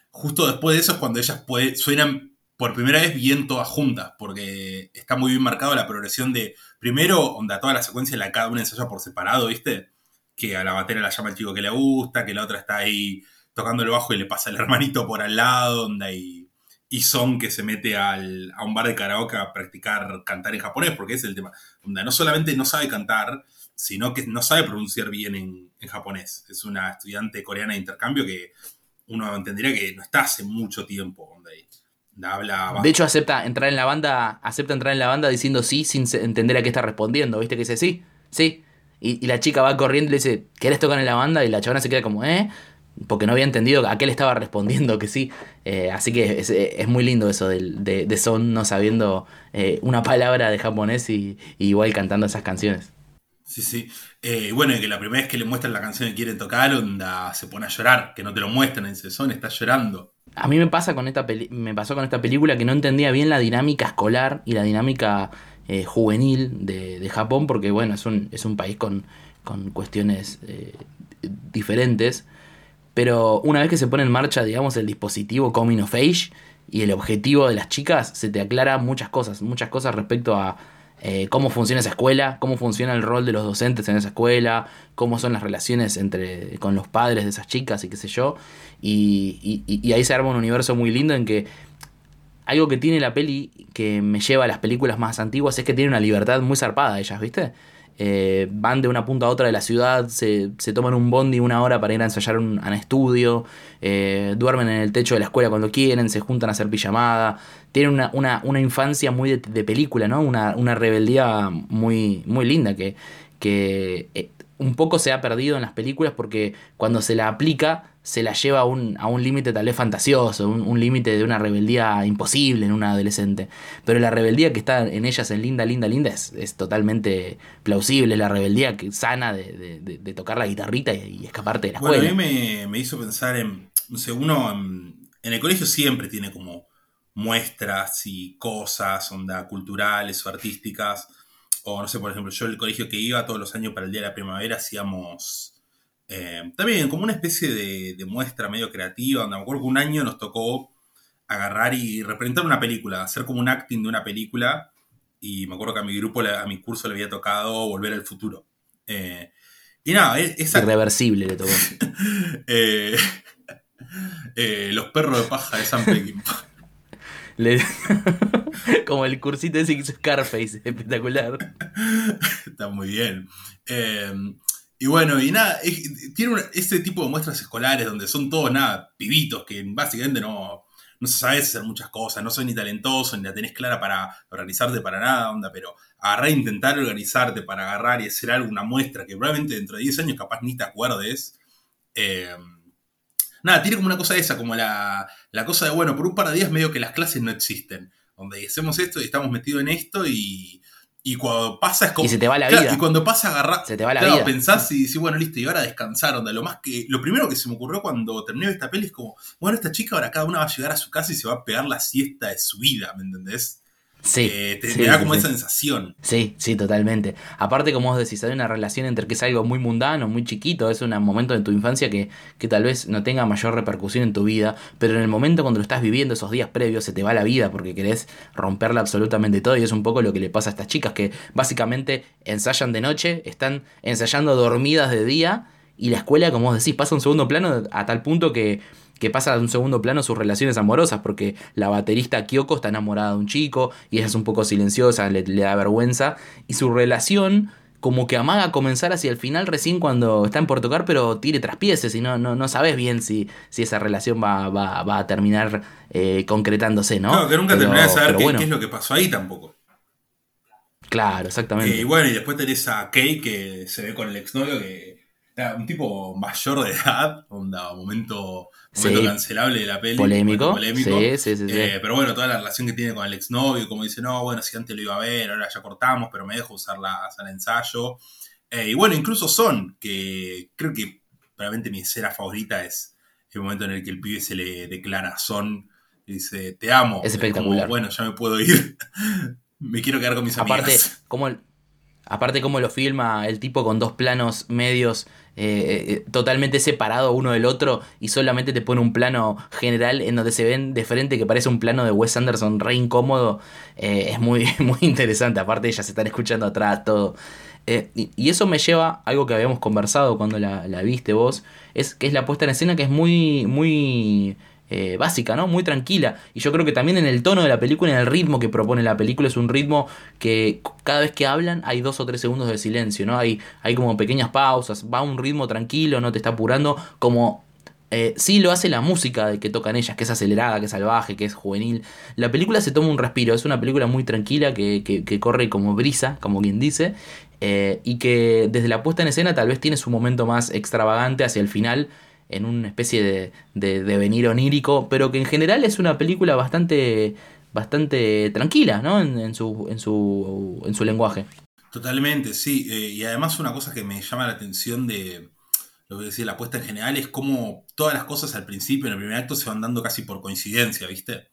justo después de eso es cuando ellas puede- suenan por primera vez bien todas juntas, porque está muy bien marcado la progresión de, primero, onda, toda la secuencia en la cada una ensaya por separado, ¿viste? Que a la batera la llama el chico que le gusta, que la otra está ahí tocando el bajo y le pasa el [laughs] hermanito por al lado, onda, y, y Son que se mete al- a un bar de karaoke a practicar cantar en japonés, porque es el tema. Onda, no solamente no sabe cantar, sino que no sabe pronunciar bien en, en japonés. Es una estudiante coreana de intercambio que uno entendería que no está hace mucho tiempo habla De hecho, acepta entrar en la banda, acepta entrar en la banda diciendo sí sin entender a qué está respondiendo, ¿viste? Que dice sí, sí. Y, y la chica va corriendo y le dice, ¿querés tocar en la banda? Y la chabona se queda como, ¿eh? Porque no había entendido a qué le estaba respondiendo que sí. Eh, así que es, es muy lindo eso de, de Son no sabiendo eh, una palabra de japonés y, y igual cantando esas canciones. Sí, sí. Eh, bueno, y que la primera vez que le muestran la canción que quieren tocar, onda, se pone a llorar, que no te lo muestran, dice, Son está llorando. A mí me pasa con esta me pasó con esta película que no entendía bien la dinámica escolar y la dinámica eh, juvenil de, de Japón, porque bueno, es un, es un país con, con cuestiones eh, diferentes. Pero una vez que se pone en marcha, digamos, el dispositivo Coming of Age y el objetivo de las chicas, se te aclara muchas cosas, muchas cosas respecto a eh, cómo funciona esa escuela, cómo funciona el rol de los docentes en esa escuela, cómo son las relaciones entre con los padres de esas chicas y qué sé yo. Y, y- ahí se arma un universo muy lindo en que algo que tiene la peli que me lleva a las películas más antiguas es que tiene una libertad muy zarpada ellas, ¿viste? Eh, van de una punta a otra de la ciudad, se, se toman un bondi una hora para ir a ensayar un, estudio, eh, duermen en el techo de la escuela cuando quieren, se juntan a hacer pijamada. Tienen una, una, una infancia muy de, de película, ¿no? Una, una rebeldía muy, muy linda que, que eh, un poco se ha perdido en las películas porque cuando se la aplica se la lleva a un, a un límite tal vez fantasioso, un, un límite de una rebeldía imposible en una adolescente. Pero la rebeldía que está en ellas en Linda, Linda, Linda es, es totalmente plausible, la rebeldía que, sana de, de- de- de tocar la guitarrita y, y escaparte de la Bueno, a escuela. mí me, me hizo pensar en, no sé, uno en, en el colegio siempre tiene como muestras y cosas, onda, culturales o artísticas. O no sé, por ejemplo, yo el colegio que iba todos los años para el Día de la Primavera hacíamos eh, también como una especie de, de muestra medio creativa, donde me acuerdo que un año nos tocó agarrar y representar una película, hacer como un acting de una película y me acuerdo que a mi grupo, a mi curso le había tocado Volver al Futuro. Eh, y nada, e- esa, Irreversible le tocó. [laughs] eh, eh, los perros de paja de San Peckinpah. [laughs] Le- [laughs] Como el cursito de Six Scarface, espectacular. Está muy bien. Eh, y bueno, y nada, tiene este tipo de muestras escolares donde son todos nada, pibitos que básicamente no, no se sabe hacer muchas cosas, no soy ni talentoso, ni la tenés clara para organizarte para nada, onda, pero agarrar intentar organizarte para agarrar y hacer algo, una muestra que probablemente dentro de 10 años capaz ni te acuerdes. eh, nada, tiene como una cosa esa, como la, la cosa de, bueno, por un par de días medio que las clases no existen, donde hacemos esto y estamos metidos en esto y, y cuando pasa es como... Y se te va la Claro, vida. y cuando pasa agarrar... Se te va la claro, vida. pensás y decís, bueno, listo, y ahora descansar, onda. Lo más que. Lo primero que se me ocurrió cuando terminé esta peli es como, bueno, esta chica ahora cada una va a llegar a su casa y se va a pegar la siesta de su vida, ¿me entendés? Sí. Eh, te, sí, da sí, como sí. esa sensación. Sí, sí, totalmente. Aparte, como vos decís, hay una relación entre que es algo muy mundano, muy chiquito, es un momento en tu infancia que, que tal vez no tenga mayor repercusión en tu vida, pero en el momento cuando lo estás viviendo, esos días previos, se te va la vida porque querés romperla absolutamente todo y es un poco lo que le pasa a estas chicas que básicamente ensayan de noche, están ensayando dormidas de día y la escuela, como vos decís, pasa a un segundo plano a tal punto que que pasa a un segundo plano sus relaciones amorosas, porque la baterista Kyoko está enamorada de un chico y ella es un poco silenciosa, le, le da vergüenza, y su relación como que amaga comenzar hacia el final recién cuando están por tocar, pero tire traspieces y no, no, no sabes bien si, si esa relación va, va, va a terminar eh, concretándose, ¿no? Claro, que nunca Pero- terminás de saber qué, bueno, qué es lo que pasó ahí tampoco. Claro, exactamente. Eh, y bueno, y después tenés a Kay que se ve con el exnovio que un tipo mayor de edad, onda, momento, momento Sí. cancelable de la peli. Polémico. polémico. Sí, sí, sí, sí. Eh, pero bueno, toda la relación que tiene con el exnovio, como dice, no, bueno, si antes lo iba a ver, ahora ya cortamos, pero me dejo usar la de ensayo. Eh, y bueno, incluso Son, que creo que probablemente mi escena favorita es el momento en el que el pibe se le declara a Son y dice, te amo. Es como, espectacular. bueno, ya me puedo ir. [laughs] me quiero quedar con mis Aparte, amigas. como el- aparte cómo lo filma el tipo con dos planos medios eh, eh, totalmente separados uno del otro y solamente te pone un plano general en donde se ven de frente que parece un plano de Wes Anderson re incómodo. eh, es muy, [laughs] muy interesante. Aparte ellas se están escuchando atrás, todo. Eh, y, y eso me lleva a algo que habíamos conversado cuando la, la viste vos, es que es la puesta en escena que es muy, muy eh, básica, ¿no? Muy tranquila. Y yo creo que también en el tono de la película, en el ritmo que propone la película, es un ritmo que cada vez que hablan hay dos o tres segundos de silencio, ¿no? Hay, hay como pequeñas pausas, va a un ritmo tranquilo, no te está apurando, como eh, sí lo hace la música de que tocan ellas, que es acelerada, que es salvaje, que es juvenil. La película se toma un respiro, es una película muy tranquila que, que- que corre como brisa, como quien dice, eh, y que desde la puesta en escena tal vez tiene su momento más extravagante hacia el final, en una especie de, de devenir onírico, pero que en general es una película bastante, bastante tranquila, ¿no? En, su, en, su, en su lenguaje. Totalmente, sí. Eh, y además una cosa que me llama la atención de lo que decía la apuesta en general es cómo todas las cosas al principio, en el primer acto, se van dando casi por coincidencia, ¿viste?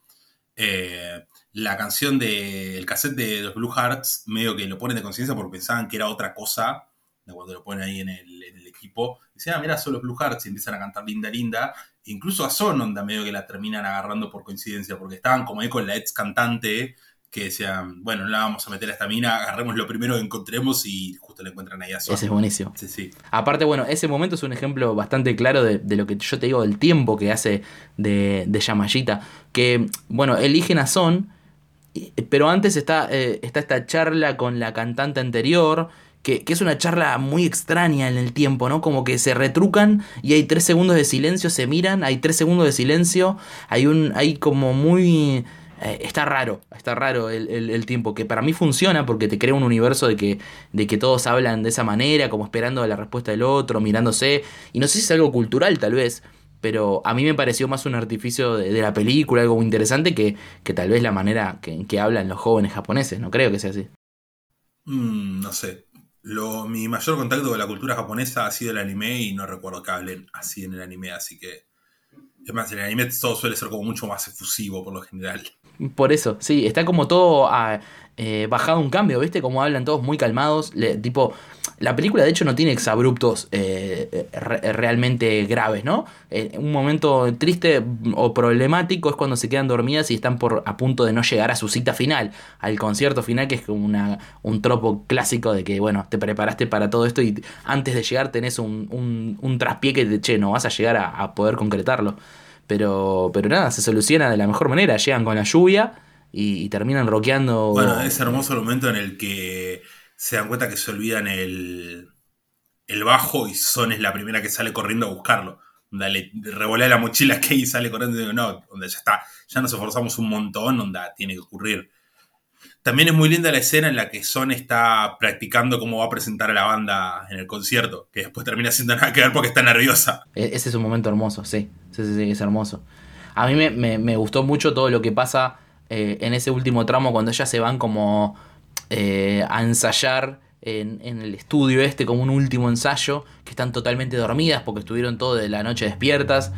Eh, la canción del cassette de los Blue Hearts, medio que lo ponen de coincidencia porque pensaban que era otra cosa, de cuando lo ponen ahí en el equipo. Dicen, ah, mira, son los Blue Hearts y empiezan a cantar Linda Linda. Incluso a Son onda medio que la terminan agarrando por coincidencia, porque estaban como ahí con la ex cantante que decían, bueno, no la vamos a meter a esta mina, agarremos lo primero que encontremos y justo le encuentran ahí a Son. Ese es buenísimo. Sí, sí. Aparte, bueno, ese momento es un ejemplo bastante claro de, de lo que yo te digo, del tiempo que hace de, de Yamayita. Que, bueno, eligen a Son, pero antes está, eh, está esta charla con la cantante anterior, que, es una charla muy extraña en el tiempo, ¿no? Como que se retrucan y hay tres segundos de silencio, se miran, hay tres segundos de silencio, hay un, hay como muy... eh, está raro, está raro el, el- tiempo, que para mí funciona porque te crea un universo de que, de que todos hablan de esa manera, como esperando la respuesta del otro, mirándose, y no sé si es algo cultural tal vez, pero a mí me pareció más un artificio de, de la película, algo muy interesante, que, que tal vez la manera que, en que hablan los jóvenes japoneses, no creo que sea así. Mm, no sé. Lo, mi mayor contacto con la cultura japonesa ha sido el anime y no recuerdo que hablen así en el anime, así que Es más, en el anime todo suele ser como mucho más efusivo por lo general. Por eso, sí, está como todo ah, eh, bajado un cambio, ¿viste? Como hablan todos muy calmados. le- tipo, la película de hecho no tiene exabruptos eh, re- realmente graves, ¿no? Eh, un momento triste o problemático es cuando se quedan dormidas y están por a punto de no llegar a su cita final, al concierto final, que es como una, un tropo clásico de que, bueno, te preparaste para todo esto y antes de llegar tenés un, un, un traspié que, che, no vas a llegar a, a poder concretarlo. Pero, pero nada, se soluciona de la mejor manera. Llegan con la lluvia y, y terminan rockeando. Bueno, es hermoso el momento en el que se dan cuenta que se olvidan el, el bajo y Son es la primera que sale corriendo a buscarlo. Onda, le revolea la mochila que y sale corriendo y digo, no, onda, ya está, ya nos esforzamos un montón, onda, tiene que ocurrir. También es muy linda la escena en la que Son está practicando cómo va a presentar a la banda en el concierto, que después termina siendo nada que ver porque está nerviosa. E- Ese es un momento hermoso, sí. Sí, sí, sí, es hermoso. A mí me, me- me gustó mucho todo lo que pasa eh, en ese último tramo cuando ellas se van como eh, a ensayar en, en el estudio este como un último ensayo, que están totalmente dormidas porque estuvieron toda la noche despiertas.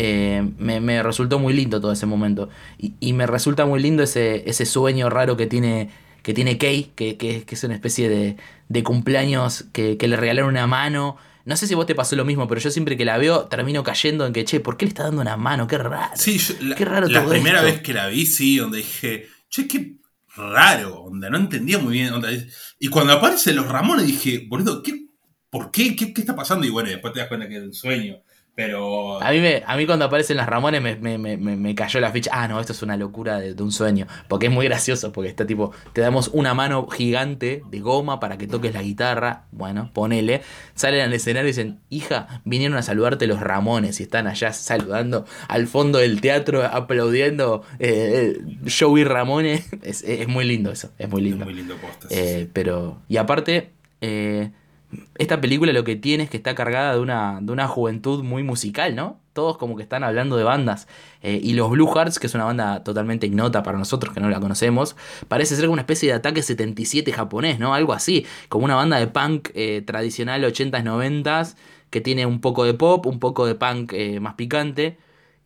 Eh, me, resultó muy lindo todo ese momento. Y, y me resulta muy lindo ese, ese sueño raro que tiene, que tiene Kay, que, que- que es una especie de, de cumpleaños que, que le regalaron una mano. No sé si vos te pasó lo mismo, pero yo siempre que la veo termino cayendo en que, che, ¿por qué le está dando una mano? Qué raro. Sí, yo- la, Qué raro la todo primera esto. vez que la vi, sí, donde dije, che, qué raro, onda, no entendía muy bien. onda, y cuando aparecen los Ramones dije, boludo, ¿qué, ¿por qué? qué? qué está pasando? Y bueno, después te das cuenta que es un sueño. Pero A mí, me, a mí cuando aparecen las Ramones me, me- me- me- cayó la ficha. Ah, no, esto es una locura de, de un sueño. Porque es muy gracioso, porque está tipo, te damos una mano gigante de goma para que toques la guitarra. Bueno, ponele. Salen al escenario y dicen, hija, vinieron a saludarte los Ramones y están allá saludando al fondo del teatro, aplaudiendo eh, eh, Joey Ramones. [laughs] Es, es muy lindo eso, es muy es lindo. muy lindo posta. sí, Eh, pero. Y aparte. eh, esta película lo que tiene es que está cargada de una, de una juventud muy musical, ¿no? Todos como que están hablando de bandas. Eh, y los Blue Hearts, que es una banda totalmente ignota para nosotros que no la conocemos, parece ser una especie de ataque 77 japonés, ¿no? Algo así. Como una banda de punk eh, tradicional 80s, 90s, que tiene un poco de pop, un poco de punk eh, más picante.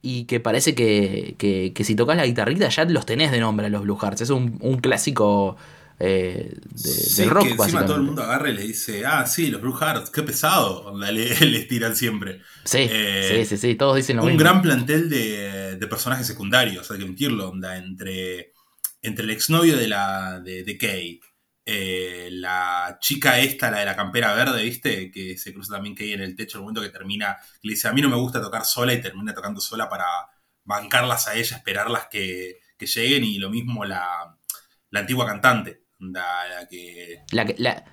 Y que parece que, que, que si tocas la guitarrita ya los tenés de nombre a los Blue Hearts. Es un, un clásico eh, de, Sí, del rock, que encima todo el mundo agarra y le dice, ah, sí, los Blue Hearts, qué pesado, le, les [laughs] tiran siempre. Sí, Eh, sí, sí, sí, todos dicen lo un mismo. gran plantel de, de personajes secundarios, hay que admitirlo, onda, entre, entre el exnovio de la de, de Kay, eh, la chica esta, la de la campera verde, ¿viste? Que se cruza también Kay en el techo, el momento que termina, que le dice, a mí no me gusta tocar sola y termina tocando sola para bancarlas a ella, esperarlas que, que lleguen y lo mismo la, la antigua cantante, la que... La,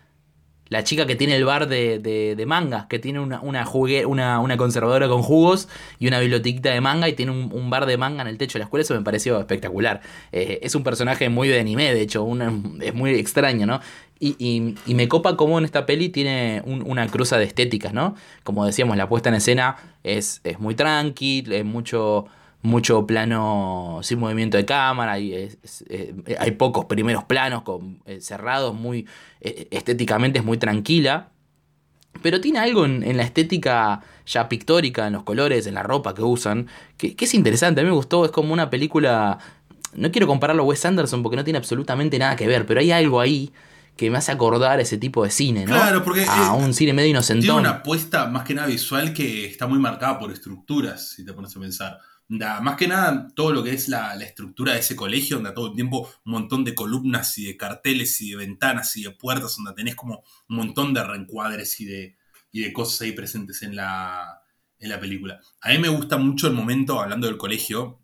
la, chica que tiene el bar de, de, mangas, que tiene una, una, una, una conservadora con jugos y una bibliotequita de manga y tiene un, un bar de manga en el techo de la escuela, eso me pareció espectacular. Eh, es un personaje muy de anime, de hecho, es muy extraño, ¿no? Y, y- y me copa cómo en esta peli tiene un- una cruza de estéticas, ¿no? Como decíamos, la puesta en escena es, es muy tranqui, es mucho, mucho plano sin movimiento de cámara, hay, es- es- eh, hay pocos primeros planos con, eh, cerrados, muy eh, estéticamente es muy tranquila. Pero tiene algo en, en la estética ya pictórica, en los colores, en la ropa que usan, que, que es interesante. A mí me gustó, es como una película. No quiero compararlo a Wes Anderson porque no tiene absolutamente nada que ver, pero hay algo ahí que me hace acordar ese tipo de cine, ¿no? Claro, porque, A un cine medio Tiene inocentón. una apuesta más que nada visual que está muy marcada por estructuras, si te pones a pensar. Da, más que nada, todo lo que es la, la estructura de ese colegio, donde todo el tiempo un montón de columnas y de carteles y de ventanas y de puertas, donde tenés como un montón de reencuadres y de, y de cosas ahí presentes en la, en la película. A mí me gusta mucho el momento, hablando del colegio,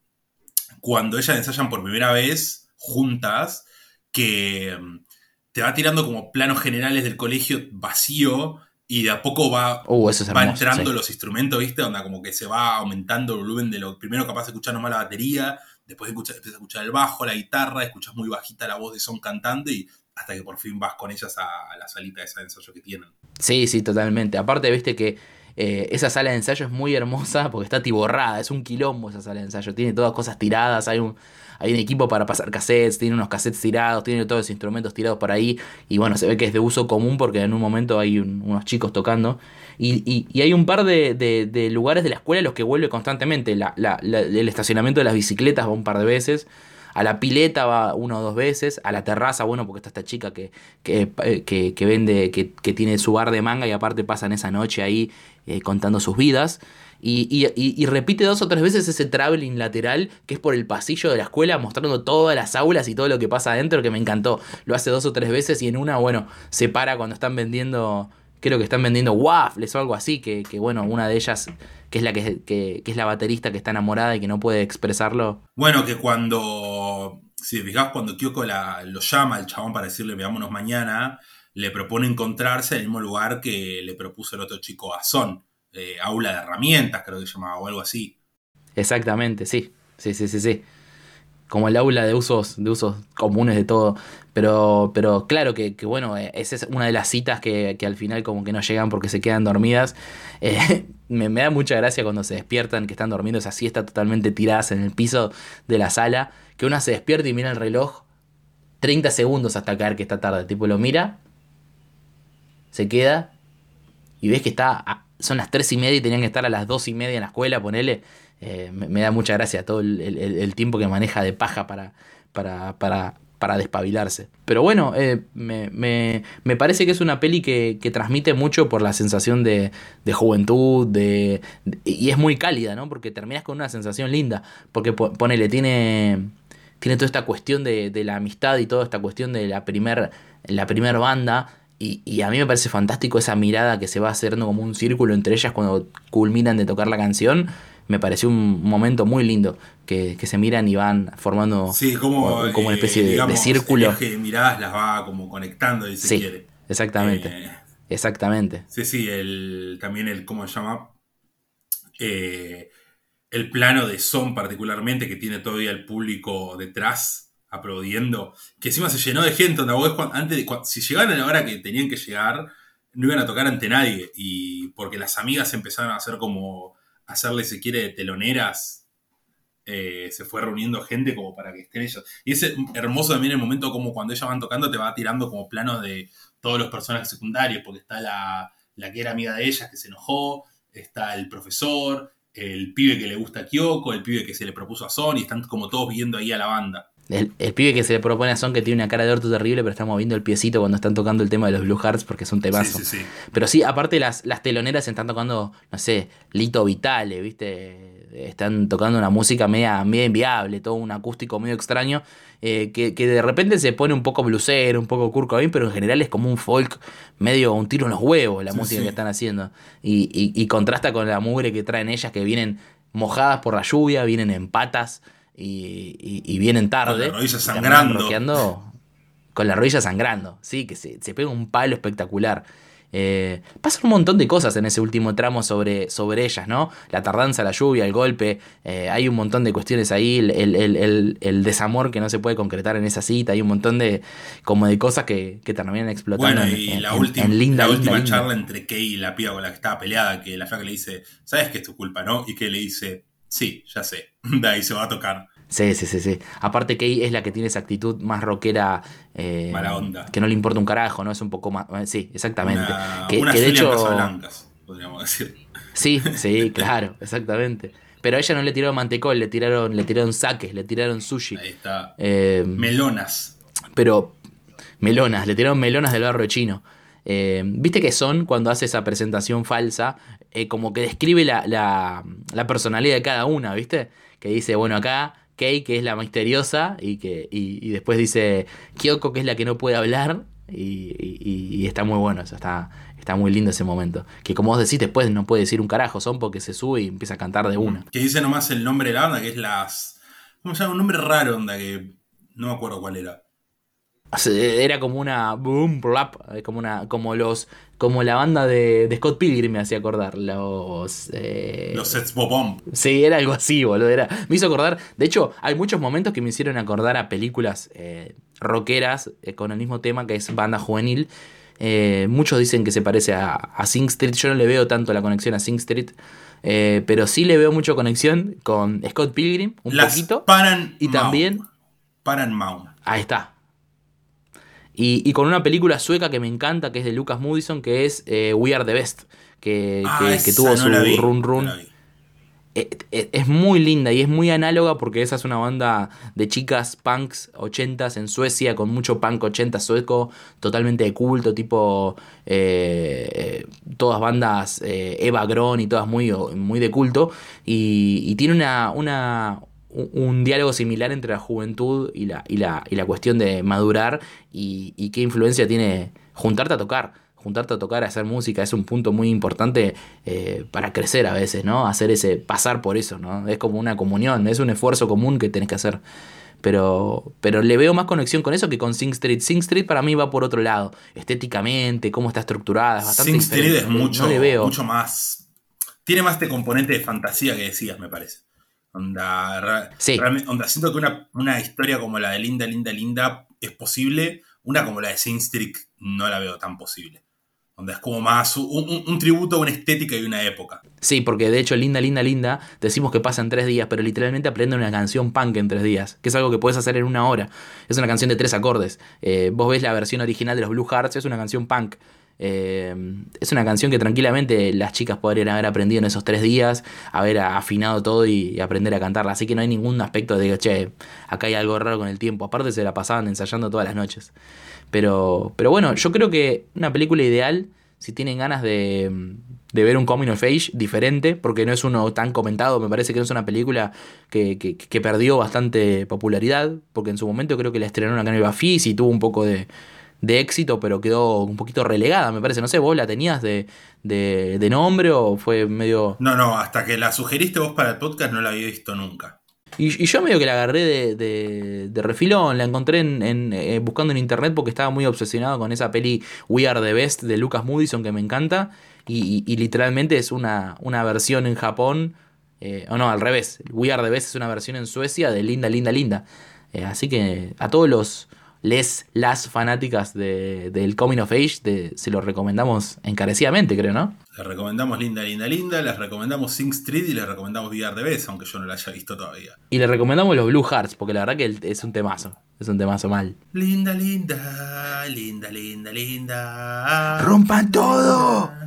cuando ellas ensayan por primera vez juntas, que mm, te va tirando como planos generales del colegio vacío y de a poco va, Uh, eso es va entrando sí. los instrumentos, ¿viste? Onda como que se va aumentando el volumen de lo primero capaz de escuchar nomás la batería, después empiezas a escuchar el bajo, la guitarra, escuchas muy bajita la voz de son cantante y hasta que por fin vas con ellas a, a la salita de ese ensayo que tienen. Sí, sí, totalmente. Aparte, viste que eh, esa sala de ensayo es muy hermosa porque está tiborrada, es un quilombo esa sala de ensayo. Tiene todas cosas tiradas, hay un, hay un equipo para pasar cassettes, tiene unos cassettes tirados, tiene todos los instrumentos tirados por ahí. Y bueno, se ve que es de uso común porque en un momento hay un- unos chicos tocando. Y, y- y hay un par de, de- de lugares de la escuela a los que vuelve constantemente. La- la- la- el estacionamiento de las bicicletas va un par de veces. A la pileta va una o dos veces. A la terraza, bueno, porque está esta chica que, que, eh, que- que vende, que, que tiene su bar de manga y aparte pasan esa noche ahí eh, contando sus vidas. Y, y- y- repite dos o tres veces ese traveling lateral que es por el pasillo de la escuela mostrando todas las aulas y todo lo que pasa adentro que me encantó. Lo hace dos o tres veces y en una, bueno, se para cuando están vendiendo, creo que están vendiendo waffles o algo así, que, bueno, una de ellas, que es la que, es la baterista que está enamorada y que no puede expresarlo. Bueno, que cuando, si te fijás, cuando Kyoko la, lo llama al chabón para decirle veámonos mañana, le propone encontrarse en el mismo lugar que le propuso el otro chico a Son, eh, aula de herramientas, creo que se llamaba, o algo así. Exactamente, sí. Sí, sí, sí, sí. Como el aula de usos, de usos comunes de todo. Pero, pero claro que, bueno, eh, esa es una de las citas que, que al final como que no llegan porque se quedan dormidas. [laughs] Eh, me, da mucha gracia cuando se despiertan, que están dormiendo esa siesta totalmente tiradas en el piso de la sala, que una se despierta y mira el reloj 30 segundos hasta caer que está tarde. Tipo, lo mira, se queda y ves que está son las 3 y media y tenían que estar a las 2 y media en la escuela, ponele. Eh, me, da mucha gracia todo el, el- el tiempo que maneja de paja para, para, para, para despabilarse. Pero bueno, eh, me, me- me parece que es una peli que, que transmite mucho por la sensación de, de juventud, de, y es muy cálida, ¿no? Porque terminas con una sensación linda. Porque po- ponele, tiene, tiene toda esta cuestión de, de la amistad y toda esta cuestión de la primer, la primer banda. Y, y a mí me parece fantástico esa mirada que se va haciendo como un círculo entre ellas cuando culminan de tocar la canción. Me pareció un momento muy lindo que, que se miran y van formando Sí, como, como una especie eh, de- de, círculo. El eje de miradas las va como conectando, si se Sí, quiere. exactamente. Eh, Exactamente. Sí, sí, el, también el, ¿cómo se llama? Eh, el plano de Son particularmente, que tiene todavía el público detrás aplaudiendo, que encima se llenó de gente, donde vos antes de, cuan- si llegaban a la hora que tenían que llegar, no iban a tocar ante nadie, y porque las amigas empezaron a hacer como, hacerle, si quiere, teloneras, eh, se fue reuniendo gente como para que estén ellos. Y es hermoso también el momento como cuando ellas van tocando te va tirando como planos de todos los personajes secundarios, porque está la, la que era amiga de ellas que se enojó, está el profesor, el pibe que le gusta a Kyoko, el pibe que se le propuso a Son, y están como todos viendo ahí a la banda. El, el pibe que se le propone a Son que tiene una cara de orto terrible, pero está moviendo el piecito cuando están tocando el tema de los Blue Hearts porque es un temazo. Sí, sí, sí. Pero sí, aparte las, las teloneras están tocando, no sé, Lito Vitale, ¿viste? Están tocando una música media, media inviable, todo un acústico medio extraño, eh, que, que de repente se pone un poco blusero, un poco Kurt Cobain, pero en general es como un folk medio un tiro en los huevos la música que están haciendo. Y, y- y contrasta con la mugre que traen ellas que vienen mojadas por la lluvia, vienen en patas y, y- y vienen tarde. Con y terminan sangrando. con la rodilla sangrando, sí, que se, se pega un palo espectacular. Eh, pasan un montón de cosas en ese último tramo sobre, sobre ellas, ¿no? La tardanza, la lluvia, el golpe, eh, hay un montón de cuestiones ahí, el, el- el- el- desamor que no se puede concretar en esa cita, hay un montón de como de cosas que, que terminan explotando Bueno, en, y en- la, en- última, en linda, la linda, última linda. charla entre Kay y la piba con la que estaba peleada, que la flaca le dice, ¿sabes que es tu culpa, no? Y que le dice, sí, ya sé, [laughs] de ahí se va a tocar. Sí, sí, sí, sí. Aparte Kay es la que tiene esa actitud más rockera. eh, Mala onda. Que no le importa un carajo, ¿no? Es un poco más... eh, Sí, exactamente. Una, que, una que de hecho... Casablancas, podríamos decir. Sí, [laughs] sí, claro, exactamente. Pero a ella no le tiraron mantecol, le tiraron, le tiraron saques, le tiraron sushi. Ahí está. Eh, Melonas. pero melonas, le tiraron melonas del barrio chino. Eh, Viste que Son, cuando hace esa presentación falsa, eh, como que describe la, la- la personalidad de cada una, ¿viste? Que dice, bueno, acá Kei, que es la misteriosa, y, que, y, y después dice Kyoko, que es la que no puede hablar, y, y- y está muy bueno, eso está, está muy lindo ese momento. Que como vos decís, después no puede decir un carajo, Son porque se sube y empieza a cantar de una. Que dice nomás el nombre de la banda, que es las. ¿Cómo se llama? Un nombre raro, onda, que no me acuerdo cuál era. O Era como una boom eh, como una como los como la banda de, de Scott Pilgrim me hacía acordar los eh, Los Sets Bomb. sí era algo así boludo era me hizo acordar de hecho hay muchos momentos que me hicieron acordar a películas eh, rockeras eh, con el mismo tema que es banda juvenil Eh, muchos dicen que se parece a, a Sing Street yo no le veo tanto la conexión a Sing Street pero sí le veo mucho conexión con Scott Pilgrim un las poquito Paran y también Paramount. Ahí está. Y, y con una película sueca que me encanta, que es de Lucas Moodysson, que es eh, We Are the Best, que, Ah, que- que esa tuvo no su vi, run run. Eh, eh, Es muy linda y es muy análoga porque esa es una banda de chicas punks 80s en Suecia con mucho punk 80 sueco, totalmente de culto, tipo eh, eh, todas bandas eh, Eva Gron y todas muy, muy de culto. Y, y tiene una, una, un, un diálogo similar entre la juventud y la, y la, y la cuestión de madurar y, y qué influencia tiene juntarte a tocar juntarte a tocar, a hacer música, es un punto muy importante eh, para crecer a veces, ¿no? Hacer ese, pasar por eso, ¿no? Es como una comunión, es un esfuerzo común que tenés que hacer. Pero, pero le veo más conexión con eso que con Sing Street. Sing Street para mí va por otro lado, estéticamente, cómo está estructurada, es bastante Sing Street diferente. es mucho, no le veo. mucho más. Tiene más este componente de fantasía que decías, me parece. Onda, Sí. onda, siento que una, una historia como la de Linda, Linda, Linda es posible. Una como la de Sing Street no la veo tan posible. Onda, es como más un, un- un tributo a una estética y una época. Sí, porque de hecho, linda, linda, linda, decimos que pasa en tres días, pero literalmente aprende una canción punk en tres días, que es algo que puedes hacer en una hora. Es una canción de tres acordes. Eh, vos ves la versión original de los Blue Hearts, es una canción punk. Eh, es una canción que tranquilamente las chicas podrían haber aprendido en esos tres días, haber afinado todo y, aprender a cantarla. Así que no hay ningún aspecto de che, acá hay algo raro con el tiempo. Aparte se la pasaban ensayando todas las noches. Pero, pero bueno, yo creo que una película ideal, si tienen ganas de, ver un coming of age diferente, porque no es uno tan comentado, me parece que es una película que, que- que perdió bastante popularidad, porque en su momento creo que la estrenaron acá en el Bafis y tuvo un poco de, de éxito, pero quedó un poquito relegada, me parece. No sé, ¿vos la tenías de, de, de nombre o fue medio... No, no, hasta que la sugeriste vos para el podcast no la había visto nunca. Y, y yo medio que la agarré de, de, de refilón, la encontré en, en, eh, buscando en internet porque estaba muy obsesionado con esa peli We Are the Best de Lucas Moodison que me encanta. Y, y- y literalmente es una, una versión en Japón, eh, o no, al revés. We Are the Best es una versión en Suecia de Linda, Linda, Linda. Eh, así que a todos los les, las fanáticas de- del Coming of Age de- se lo recomendamos encarecidamente, creo, ¿no? Les recomendamos Linda, Linda, Linda, les recomendamos Sing Street y les recomendamos VR de Bes, aunque yo no la haya visto todavía. Y le recomendamos los Blue Hearts, porque la verdad que es un temazo. Es un temazo mal. Linda, linda, linda, linda, linda. ¡Rompan todo! [laughs]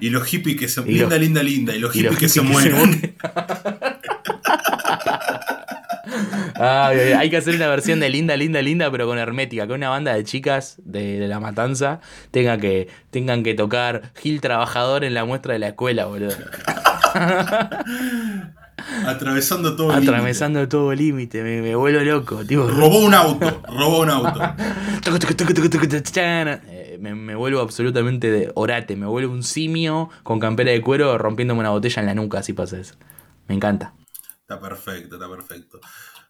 Y los hippies que se. Y linda, los- linda, linda. Y los y hippies los que se que se mueren. [laughs] ay, hay que hacer una versión de Linda, Linda, Linda, pero con Hermética, que una banda de chicas de, de La Matanza tenga que, tengan que tocar Gil Trabajador en la muestra de la escuela, boludo. Atravesando todo el Atravesando todo límite, me, me vuelvo loco, tipo. límite. Robó un auto. Robó un auto. Me, me vuelvo absolutamente de orate, me vuelvo un simio con campera de cuero rompiéndome una botella en la nuca, si pasa eso. Me encanta. Está perfecto, está perfecto.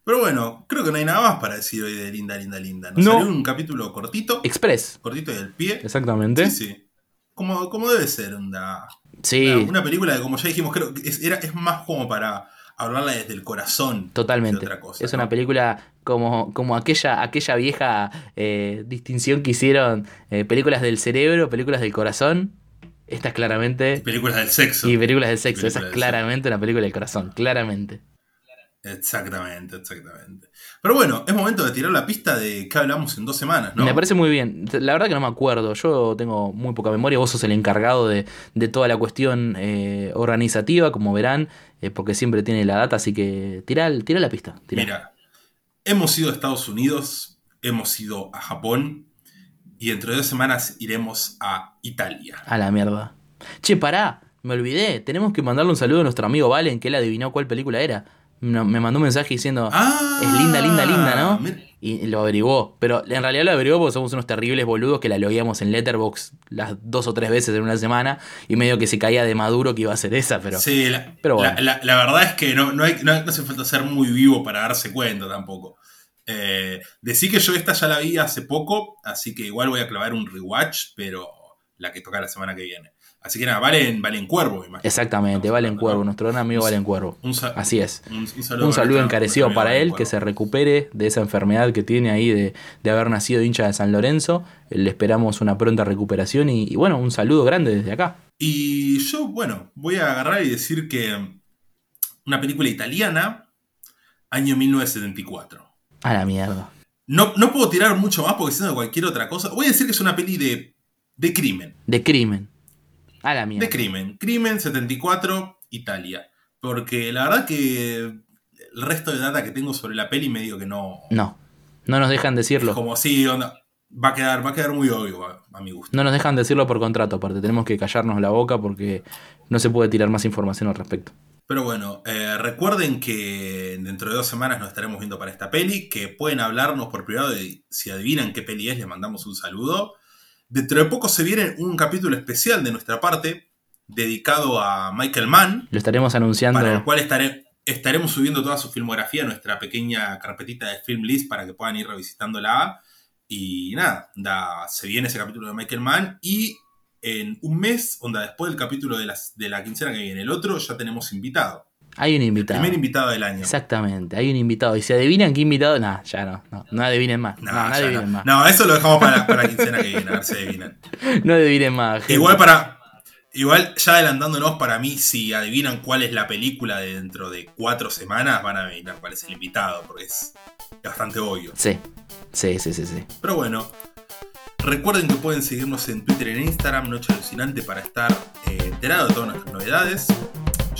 Pero bueno, creo que no hay nada más para decir hoy de Linda, Linda, Linda. Nos No. salió un capítulo cortito. Express, Cortito del pie. exactamente. Sí, sí. Como, como debe ser, onda. Sí, Una, una película que, como ya dijimos, creo que es, era, es más como para hablarla desde el corazón. Totalmente. otra cosa, es ¿no? una película como, como aquella, aquella vieja eh, distinción que hicieron eh, películas del cerebro, películas del corazón. Esta es claramente. Películas del sexo. Y películas del sexo. Películas Esa es claramente una película del corazón. Claramente. Exactamente, exactamente. Pero bueno, es momento de tirar la pista de qué hablamos en dos semanas, ¿no? Me parece muy bien. La verdad que no me acuerdo. Yo tengo muy poca memoria. Vos sos el encargado de, de toda la cuestión eh, organizativa, como verán, eh, porque siempre tiene la data. Así que tira, tira la pista. Mira, hemos ido a Estados Unidos, hemos ido a Japón y dentro de dos semanas iremos a Italia. A la mierda. Che, pará, me olvidé. Tenemos que mandarle un saludo a nuestro amigo Valen, que él adivinó cuál película era. Me mandó un mensaje diciendo, Ah, es linda, linda, linda, ¿no? Y lo averiguó. Pero en realidad lo averiguó porque somos unos terribles boludos que la logueamos en Letterbox las dos o tres veces en una semana y medio que se caía de maduro que iba a ser esa, pero... Sí, la, pero bueno. la, la- la verdad es que no, no, hay, no hace falta ser muy vivo para darse cuenta tampoco. Eh, decí que yo esta ya la vi hace poco, así que igual voy a clavar un rewatch, pero la que toca la semana que viene. Así que nada, Valen, Valen Cuervo, me imagino. Exactamente, Valen Cuervo, nuestro gran amigo Valen Cuervo. Un, Así es. un- un saludo, Un encarecido para él, que se recupere de esa enfermedad que tiene ahí de, de haber nacido hincha de San Lorenzo. Le esperamos una pronta recuperación y, y bueno, un saludo grande desde acá. Y yo, bueno, voy a agarrar y decir que mm, una película italiana, año 1974. A la mierda. No, no puedo tirar mucho más porque siendo cualquier otra cosa. Voy a decir que es una peli de, de crimen. De crimen. A la mierda. De crimen. Crimen 74, Italia. Porque la verdad que el resto de data que tengo sobre la peli medio que no... No. No nos dejan decirlo. Como si onda, va a quedar, va a quedar muy obvio a, a mi gusto. No nos dejan decirlo por contrato, aparte. Tenemos que callarnos la boca porque no se puede tirar más información al respecto. Pero bueno, eh, recuerden que dentro de dos semanas nos estaremos viendo para esta peli, que pueden hablarnos por privado de si adivinan qué peli es, les mandamos un saludo. Dentro de poco se viene un capítulo especial de nuestra parte, dedicado a Michael Mann, Lo estaremos anunciando. para el cual estaremos subiendo toda su filmografía a nuestra pequeña carpetita de Film List para que puedan ir revisitándola. Y nada, da- se viene ese capítulo de Michael Mann y en un mes, onda, después del capítulo de, las- de la quincena que viene, el otro, ya tenemos invitado. Hay un invitado. Primer invitado del año. Exactamente, hay un invitado. Y si adivinan qué invitado, nah, ya no, no, no adivinen más. No, No, no, ya adivinen más. No, eso lo dejamos para, para la quincena que viene, a ver si adivinan. [laughs] No adivinen más. gente. Igual para. Igual, ya adelantándonos, para mí, si adivinan cuál es la película de dentro de cuatro semanas, van a adivinar cuál es el invitado, porque es bastante obvio. Sí, sí, sí, sí, sí. Pero bueno, recuerden que pueden seguirnos en Twitter y en Instagram, Noche Alucinante, para estar eh, enterado de todas nuestras novedades.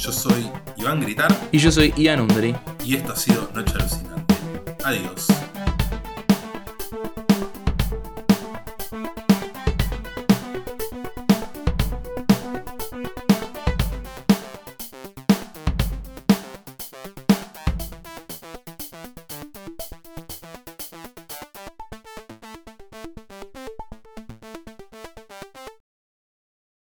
Yo soy Iván Gritar Y yo soy Ian Undri. y esto ha sido Noche Alucinante. Adiós.